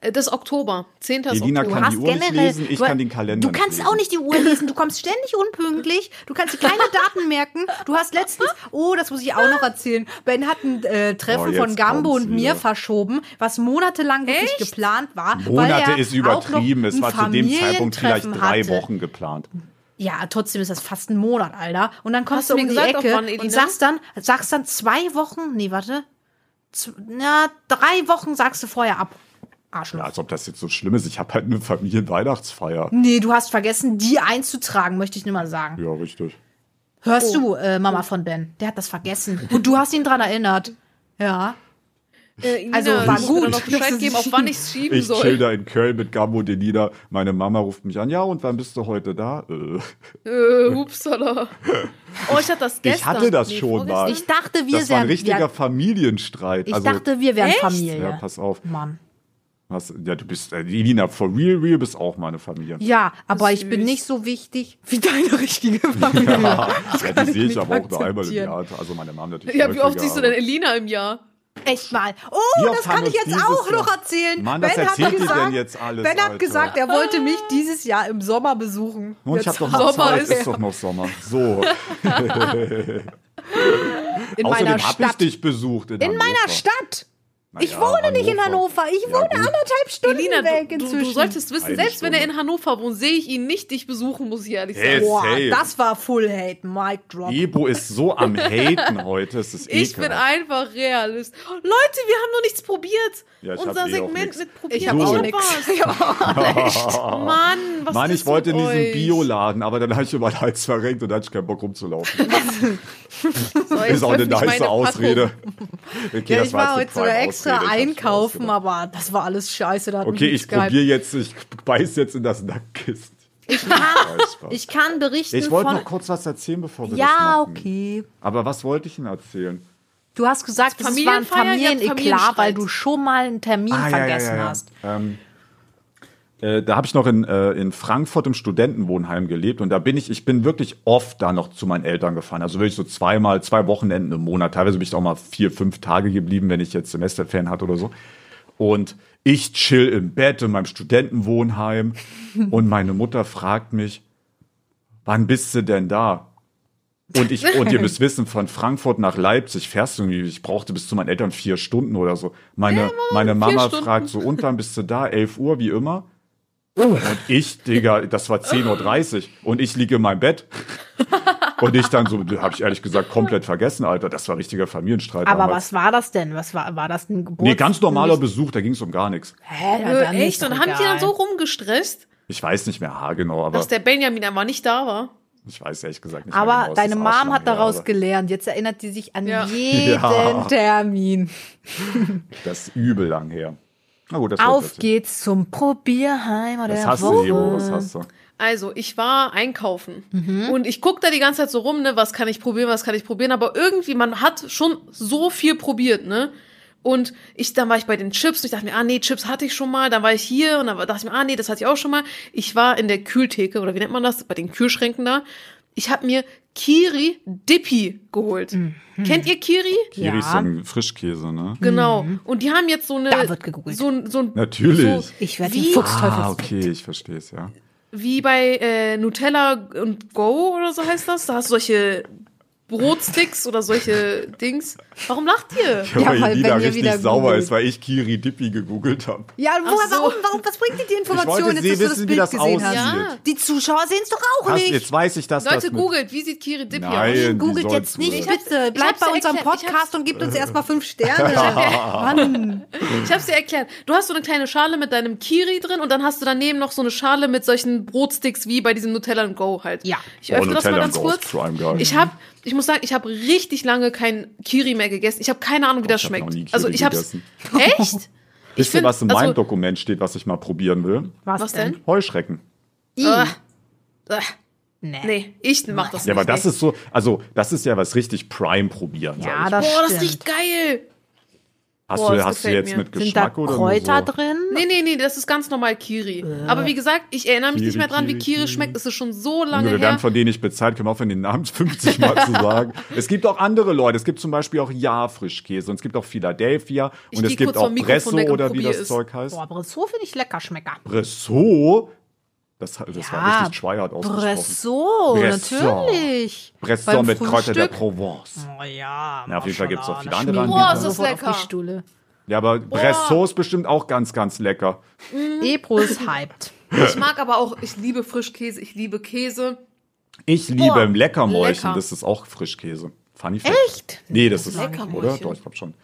Äh, Das ist Oktober. 10. ist Elina Oktober. kann die Uhr nicht lesen, ich du, kann den Kalender Du kannst nicht auch nicht die Uhr lesen. Du kommst ständig unpünktlich. Du kannst dir keine Daten merken. Du hast letztens, oh, das muss ich auch noch erzählen. Ben hat ein äh, Treffen Oh, von Gambo und mir wieder. verschoben, was monatelang wirklich Echt? geplant war. weil Monate er ist auch übertrieben. Es war zu dem Zeitpunkt vielleicht drei hatte. Wochen geplant. Ja, trotzdem ist das fast ein Monat, Alter. Und dann kommst Hast du du um die Ecke wann, Elina? und sagst dann, sagst dann zwei Wochen, nee, warte, z- na, drei Wochen sagst du vorher ab. Arschloch. Ja, als ob das jetzt so schlimm ist. Ich habe halt eine Familienweihnachtsfeier. Nee, du hast vergessen, die einzutragen, möchte ich nur mal sagen. Ja, richtig. Hörst Oh. du, äh, Mama von Ben? Der hat das vergessen. Und du hast ihn dran erinnert. Ja. Äh, Nina, Also, war ich gut, will noch Bescheid es geben, auf wann ich es (laughs) schieben Ich chill soll. da in Köln mit Gambo Delina. Meine Mama ruft mich an. Ja, und wann bist du heute da? Äh. Äh, hupsala. (laughs) Oh, ich hatte das gestern. Ich hatte das Nee, schon mal. Ich dachte, wir Das war ein wären- richtiger ja, Familienstreit. Ich also, dachte, wir wären Echt? Familie. Ja, pass auf. Mann. Was, ja, du bist, äh, Elina, for real, real bist auch meine Familie. Ja, aber ich bin nicht so wichtig wie deine richtige (laughs) Familie. Ja, ja die sehe ich aber auch nur einmal im. Jahr. Also meine Mom natürlich. Ja, wie oft siehst du denn Elina im Jahr? Echt mal. Oh, das kann ich jetzt auch Jahr- noch erzählen. Mann, ben hat gesagt, denn jetzt alles, Ben hat Alter? gesagt, er wollte mich dieses Jahr im Sommer besuchen. Oh, ich Jetzt hab doch noch Sommer Zeit, ist- ist doch noch Sommer. So. (laughs) (laughs) in Außerdem meiner hab ich Stadt. dich besucht. In, In meiner Hannover. Ich Naja, wohne nicht in Hannover. Hannover. Ich Ja, wohne gut. anderthalb Stunden Elina, weg du, inzwischen. du solltest wissen, Eine selbst wenn er Stunde. in Hannover wohnt, sehe ich ihn nicht dich besuchen, muss ich ehrlich Hey, sagen. Boah, safe. das war Full Hate. Mic Drop. Ebo ist so am (laughs) Haten heute. Es ist Ich bin einfach Realist. Leute, wir haben noch nichts probiert. Ja, ich Unser eh auch Segment nix. mit probieren. (laughs) Ich hab auch noch nix. was. Mann, was Mann, ist ich wollte in euch? Bioladen, aber dann habe ich über den Hals verrenkt und da hatte ich keinen Bock rumzulaufen. So, (laughs) ist auch eine ich nice Ausrede. Okay, Ja, das ich war heute sogar Prime-Ausrede, extra einkaufen, aber das war alles scheiße. Da Okay, ich probiere jetzt, ich beiß jetzt in das Nackkissen. Ich kann, (laughs) ich kann berichten Ich wollte noch kurz was erzählen, bevor wir das ja, machen. okay. Aber was wollte ich denn erzählen? Du hast gesagt, es war ein Familieneklat, weil du schon mal einen Termin vergessen hast. Ähm, äh, da habe ich noch in, äh, in Frankfurt im Studentenwohnheim gelebt und da bin ich, ich bin wirklich oft da noch zu meinen Eltern gefahren. Also wirklich so zweimal, zwei Wochenenden im Monat. Teilweise bin ich da auch mal vier, fünf Tage geblieben, wenn ich jetzt Semesterferien hatte oder so. Und ich chill im Bett in meinem Studentenwohnheim (laughs) und meine Mutter fragt mich, wann bist du denn da? Und ich, und ihr müsst wissen, von Frankfurt nach Leipzig fährst du irgendwie, ich brauchte bis zu meinen Eltern vier Stunden oder so. Meine, meine Mama fragt so, und wann bist du da? 11 Uhr, wie immer. Und ich, Digga, das war 10.30 Uhr und ich liege in meinem Bett. Und ich dann so, habe ich ehrlich gesagt komplett vergessen, Alter. Das war richtiger Familienstreit. Aber damals. was war das denn? Was war, war das ein Geburt? Nee, ganz normaler Besuch, da ging es um gar nichts. Hä, ja, Äh, dann echt? Und haben die dann so rumgestresst, Ich weiß nicht mehr haargenau, aber dass der Benjamin einmal nicht da war? ich weiß ehrlich gesagt nicht Aber genau. deine Mom hat daraus aber gelernt. Jetzt erinnert sie sich an Ja. jeden (laughs) Ja. Termin. Das ist übel lang her. Na gut, das Auf geht's zum Probierheimer Was der hast du, Woche. Ebo? Was hast du? Also, ich war einkaufen Mhm. und ich guck da die ganze Zeit so rum, ne, was kann ich probieren, was kann ich probieren, aber irgendwie, man hat schon so viel probiert, ne? Und ich, dann war ich bei den Chips und ich dachte mir, ah nee, Chips hatte ich schon mal, dann war ich hier und dann dachte ich mir, ah nee, das hatte ich auch schon mal. Ich war in der Kühltheke, oder wie nennt man das, bei den Kühlschränken da. Ich habe mir Kiri Dippy geholt. Mhm. Kennt ihr Kiri? Kiri ist so Ja. ein Frischkäse, ne? Genau. Und die haben jetzt so eine. Da wird gegoogelt. So, ein- so, ein- Natürlich. So, Ich werde Wie? Fuchsteufel. Ah, okay, ich verstehe es, ja. wie bei äh, Nutella und Go oder so heißt das. Da hast du solche Brotsticks oder solche Dings. Warum lacht ihr? Ja, weil weil Elina wenn ihr richtig wieder sauer googelt. ist, weil ich Kiri Dippy gegoogelt habe. Ja, woher, so. warum, warum, was bringt dir die Information, wollte jetzt, sie dass du das wissen, Bild das gesehen aussieht. hast? Ja. Die Zuschauer sehen es doch auch Hast, nicht. jetzt weiß ich, dass das Leute, mit, googelt, wie sieht Kiri Dippy Nein. aus? die Googelt jetzt nicht, zuhören. bitte. Bleibt bei unserem erklärt. Ich Podcast und gebt uns erstmal fünf (laughs) Sterne. Mann. Ich hab's dir erklärt. Du hast so eine kleine Schale mit deinem Kiri drin und dann hast du daneben noch so eine Schale mit solchen Brotsticks wie bei diesem Nutella Go halt. Ja. Ich Oh, öffne das mal Nutella ganz kurz. Ich hab, ich muss sagen, ich habe richtig lange kein Kiri mehr gegessen. Ich habe keine Ahnung, wie das ich schmeckt. nie Kiri also ich gegessen. Echt? (laughs) Wisst ihr, find- was in also- meinem Dokument steht, was ich mal probieren will? Was denn? Heuschrecken. I. Äh, äh, Nee. nee, ich mach das Ja, nicht. aber das ist so, also das ist ja was richtig Prime probieren. Ja, das Boah, das stimmt. riecht geil. Hast boah, du, das hast du jetzt mir. mit Sind da Geschmack oder Kräuter nur so? drin? Nee, nee, nee, das ist ganz normal Kiri. Aber wie gesagt, ich erinnere mich nicht Kiri, mehr dran, wie Kiri, Kiri Kiri. schmeckt. Es ist schon so lange wir werden her. von denen nicht bezahlt, können wir aufhören, den Namen (laughs) 50 Mal zu sagen. (laughs) Es gibt auch andere Leute. Es gibt zum Beispiel auch Ja-Frischkäse und es gibt auch Philadelphia Ich und es gibt auch Bresso oder wie das es. Zeug heißt. Boah, Bressot finde ich lecker, Schmecker. Bresso? Das, das war Ja, richtig schweiert ausgesprochen. Bresso, Bresso. natürlich. Bresso Beim mit Kräuter der Frühstück. Provence. Oh ja. Ja, auf jeden Fall gibt's auch viele andere schmiegen Boah, ist das lecker. die Stuhle. Ja, aber Bresso ist bestimmt auch ganz, ganz lecker. Ebro ist hyped. (laughs) Ich mag aber auch, ich liebe Frischkäse, ich liebe Käse. Ich liebe Boah, im Leckermäulchen, lecker. das ist auch Frischkäse. Funny Fact. Echt? Nee, das ist Leckermäulchen. oder? Doch, ich glaube schon.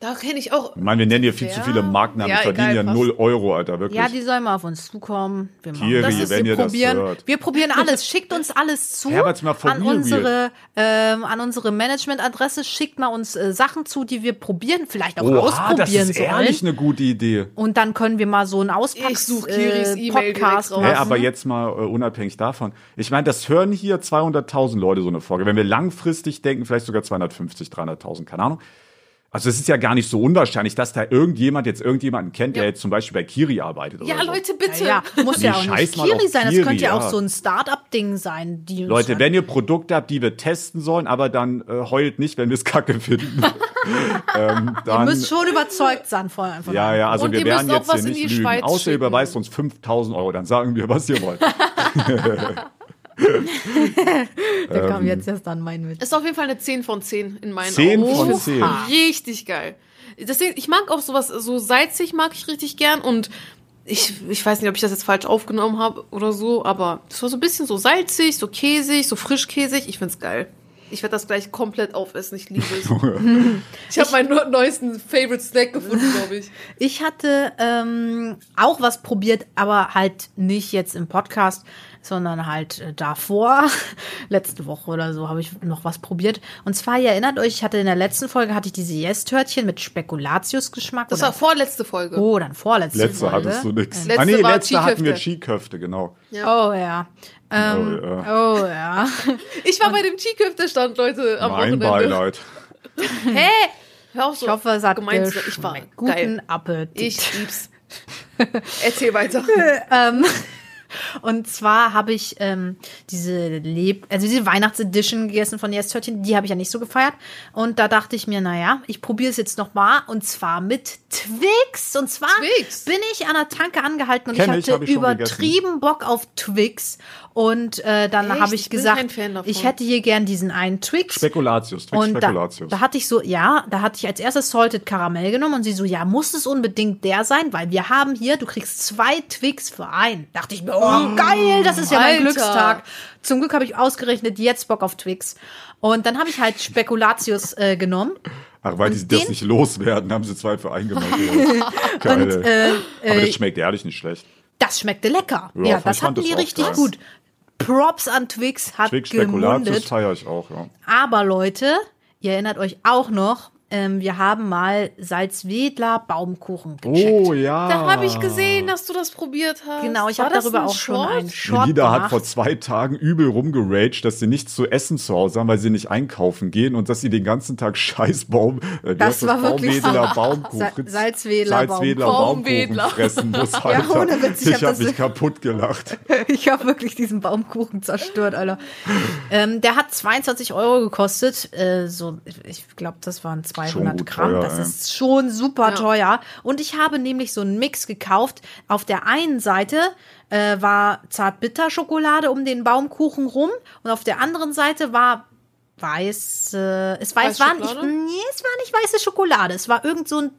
Da kenne ich auch. Ich meine, wir nennen hier viel zu viele Markennamen. Ja, wir verdienen egal, ja. 0 Euro, Alter, wirklich. Ja, die sollen mal auf uns zukommen. Wir machen Kiri, das. Ist, wenn wir ihr das probieren, hört. Wir probieren alles. Schickt uns alles zu. Herbert's mal for an unsere, ähm, an unsere Managementadresse. Schickt mal uns äh, Sachen zu, die wir probieren, vielleicht auch Oha, ausprobieren das ist sollen. ehrlich eine gute Idee. Und dann können wir mal so einen Ich such Kiris Auspacks äh, Podcast raus. Machen. aber jetzt mal äh, unabhängig davon. Ich meine, das hören hier 200.000 Leute so eine Folge. Wenn wir langfristig denken, vielleicht sogar 250, 300.000, keine Ahnung. Also es ist ja gar nicht so unwahrscheinlich, dass da irgendjemand jetzt irgendjemanden kennt, der jetzt zum Beispiel bei Kiri arbeitet. Ja, oder so. Leute, bitte. Ja, ja, muss ja auch scheiß nicht Kiri sein. Das Kiri, könnte ja auch ja. so ein Start-up-Ding sein. Leute, dann- wenn ihr Produkte habt, die wir testen sollen, aber dann äh, heult nicht, wenn wir es kacke finden. (laughs) (laughs) ähm, ihr dann, müsst schon überzeugt sein von von ja, ja, also Und wir ihr werden jetzt was hier in nicht die lügen. Schweiz Außer ihr überweist uns 5000 Euro, dann sagen wir, was ihr wollt. (laughs) (laughs) Da kam jetzt erst dann mein Witz. Ist auf jeden Fall eine 10 von 10 in meinen 10 Augen. von Ich find's 10. Richtig geil. Deswegen, ich mag auch sowas, so salzig mag ich richtig gern und ich, ich weiß nicht, ob ich das jetzt falsch aufgenommen habe oder so, aber es war so ein bisschen so salzig, so käsig, so frischkäsig. Ich find's geil. Ich werde das gleich komplett aufessen. Ich liebe es. (laughs) ich habe meinen neu- neuesten Favorite Snack gefunden, glaube ich. Ich hatte ähm, auch was probiert, aber halt nicht jetzt im Podcast, sondern halt äh, davor, (laughs) letzte Woche oder so, habe ich noch was probiert. Und zwar, ihr erinnert euch, ich hatte in der letzten Folge hatte ich diese Yes-Törtchen mit Spekulatius-Geschmack. Das oder- war vorletzte Folge. Oh, dann vorletzte Letzte Folge. hattest du nix. Letzte ah nee, war letzte hatten wir Skiköfte. Genau. Oh ja. Ähm, Oh, ja. oh ja. (laughs) Ich war bei dem Cheeköfte-Stand, Leute, am Mein Wochenende. Beileid. (laughs) Hä? Hör auf so. Ich hoffe, es hat gemeint. geschmeckt. Ich war Guten geil. Appetit. Ich lieb's. Erzähl weiter. Und zwar habe ich ähm, diese Leb also diese Weihnachtsedition gegessen von Yes Törtchen, die habe ich ja nicht so gefeiert. Und da dachte ich mir, naja, ich probiere es jetzt noch mal und zwar mit Twix. Und zwar Twix? bin ich an der Tanke angehalten und Kenn ich ich, hatte ich schon übertrieben Bock auf Twix. Und äh, dann habe ich Ich gesagt, ich hätte hier gern diesen einen Twix. Spekulatius, Twix Und da, Spekulatius. da hatte ich so, ja, da hatte ich als erstes Salted Karamell genommen und sie so, ja, muss es unbedingt der sein, weil wir haben hier, du kriegst zwei Twix für einen. Dachte ich mir, oh, geil, das ist ja mein Alter. Glückstag. Zum Glück habe ich ausgerechnet jetzt Bock auf Twix. Und dann habe ich halt Spekulatius äh, genommen. Ach, weil die das nicht loswerden, haben sie zwei für eingemacht. (laughs) Geil. Und, äh, Aber das schmeckt ehrlich nicht schlecht. Das schmeckte lecker. Ja, Ja, ich das fand hatten das die auch richtig geil. gut. Props an Twix hat Twix Spekulatius feiere ich auch, ja. Aber Leute, ihr erinnert euch auch noch, ähm, wir haben mal Salzwedler Baumkuchen gecheckt. Oh ja. Da habe ich gesehen, dass du das probiert hast. Genau, ich habe das darüber ein auch schon Short? einen Short hat gemacht. vor zwei Tagen übel rumgeraged, dass sie nichts zu essen zu Hause haben, weil sie nicht einkaufen gehen und dass sie den ganzen Tag (laughs) scheiß Baum, äh, Das heißt war wirklich Baumwedler. (laughs) Baumkuchen, Sa- Salzwedler Salzwedler Baum- Baumkuchen Baumwedler. fressen muss, (laughs) Alter. ohne Witz, ich hab habe das- mich kaputt gelacht. Ich habe wirklich diesen Baumkuchen zerstört, Alter. ähm, der hat 22 Euro gekostet. Äh, so, ich glaube, das waren 200 gut Gramm. teuer, das ist schon super Ja. teuer. Und ich habe nämlich so einen Mix gekauft. Auf der einen Seite äh, war Zartbitterschokolade um den Baumkuchen rum und auf der anderen Seite war weiß, äh, es war, es war, ich, Weißschokolade? nee, es war nicht weiße Schokolade. Es war irgend so ein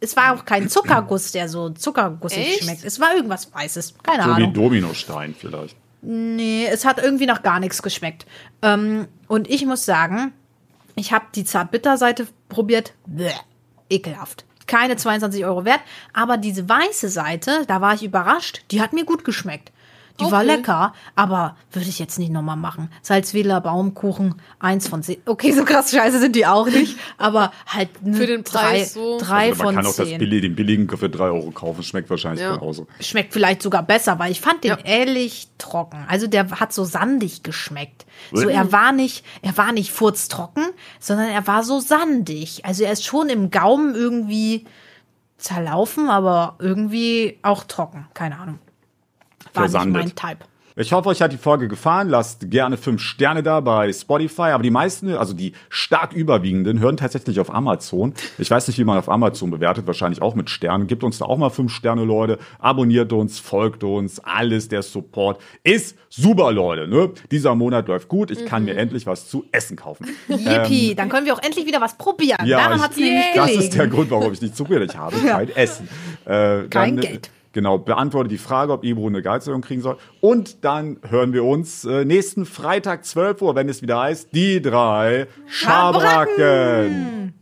es war auch kein Zuckerguss, der so zuckergussig Echt? schmeckt. Es war irgendwas Weißes. Keine So wie Ahnung. Dominostein vielleicht. Nee, es hat irgendwie nach gar nichts geschmeckt. Ähm, und ich muss sagen, ich habe die Zartbitterseite probiert. Bäh, ekelhaft. Keine 22 Euro wert. Aber diese weiße Seite, da war ich überrascht. Die hat mir gut geschmeckt. Die war Okay. lecker, aber würde ich jetzt nicht nochmal machen. Salzwedler Baumkuchen, eins von zehn. Okay, so krass scheiße sind die auch nicht, aber halt Für den drei, Preis so. drei Also man von kann auch das billig, den billigen für 3 Euro kaufen, schmeckt wahrscheinlich Ja. genauso. Schmeckt vielleicht sogar besser, weil ich fand den Ja. ehrlich trocken. Also der hat so sandig geschmeckt. So er war nicht, er war nicht furztrocken, sondern er war so sandig. Also er ist schon im Gaumen irgendwie zerlaufen, aber irgendwie auch trocken. Keine Ahnung. Versandet. mein Type. Ich hoffe, euch hat die Folge gefallen. Lasst gerne fünf Sterne da bei Spotify. Aber die meisten, also die stark überwiegenden, hören tatsächlich auf Amazon. Ich weiß nicht, wie man auf Amazon bewertet. Wahrscheinlich auch mit Sternen. Gebt uns da auch mal fünf Sterne, Leute. Abonniert uns, folgt uns. Alles, der Support ist super, Leute. Ne? Dieser Monat läuft gut. Ich kann mir Mhm. endlich was zu essen kaufen. Yippie, dann können wir auch endlich wieder was probieren. Ähm, Ja, Daran hat es nämlich Das gelegen. ist der Grund, warum ich nicht zugeredet habe. (laughs) Kein Essen. Äh, Kein dann, Geld. Genau, beantworte die Frage, ob Ebro eine Gehaltserhöhung kriegen soll. Und dann hören wir uns äh, nächsten Freitag 12 Uhr, wenn es wieder heißt, die drei Schabracken.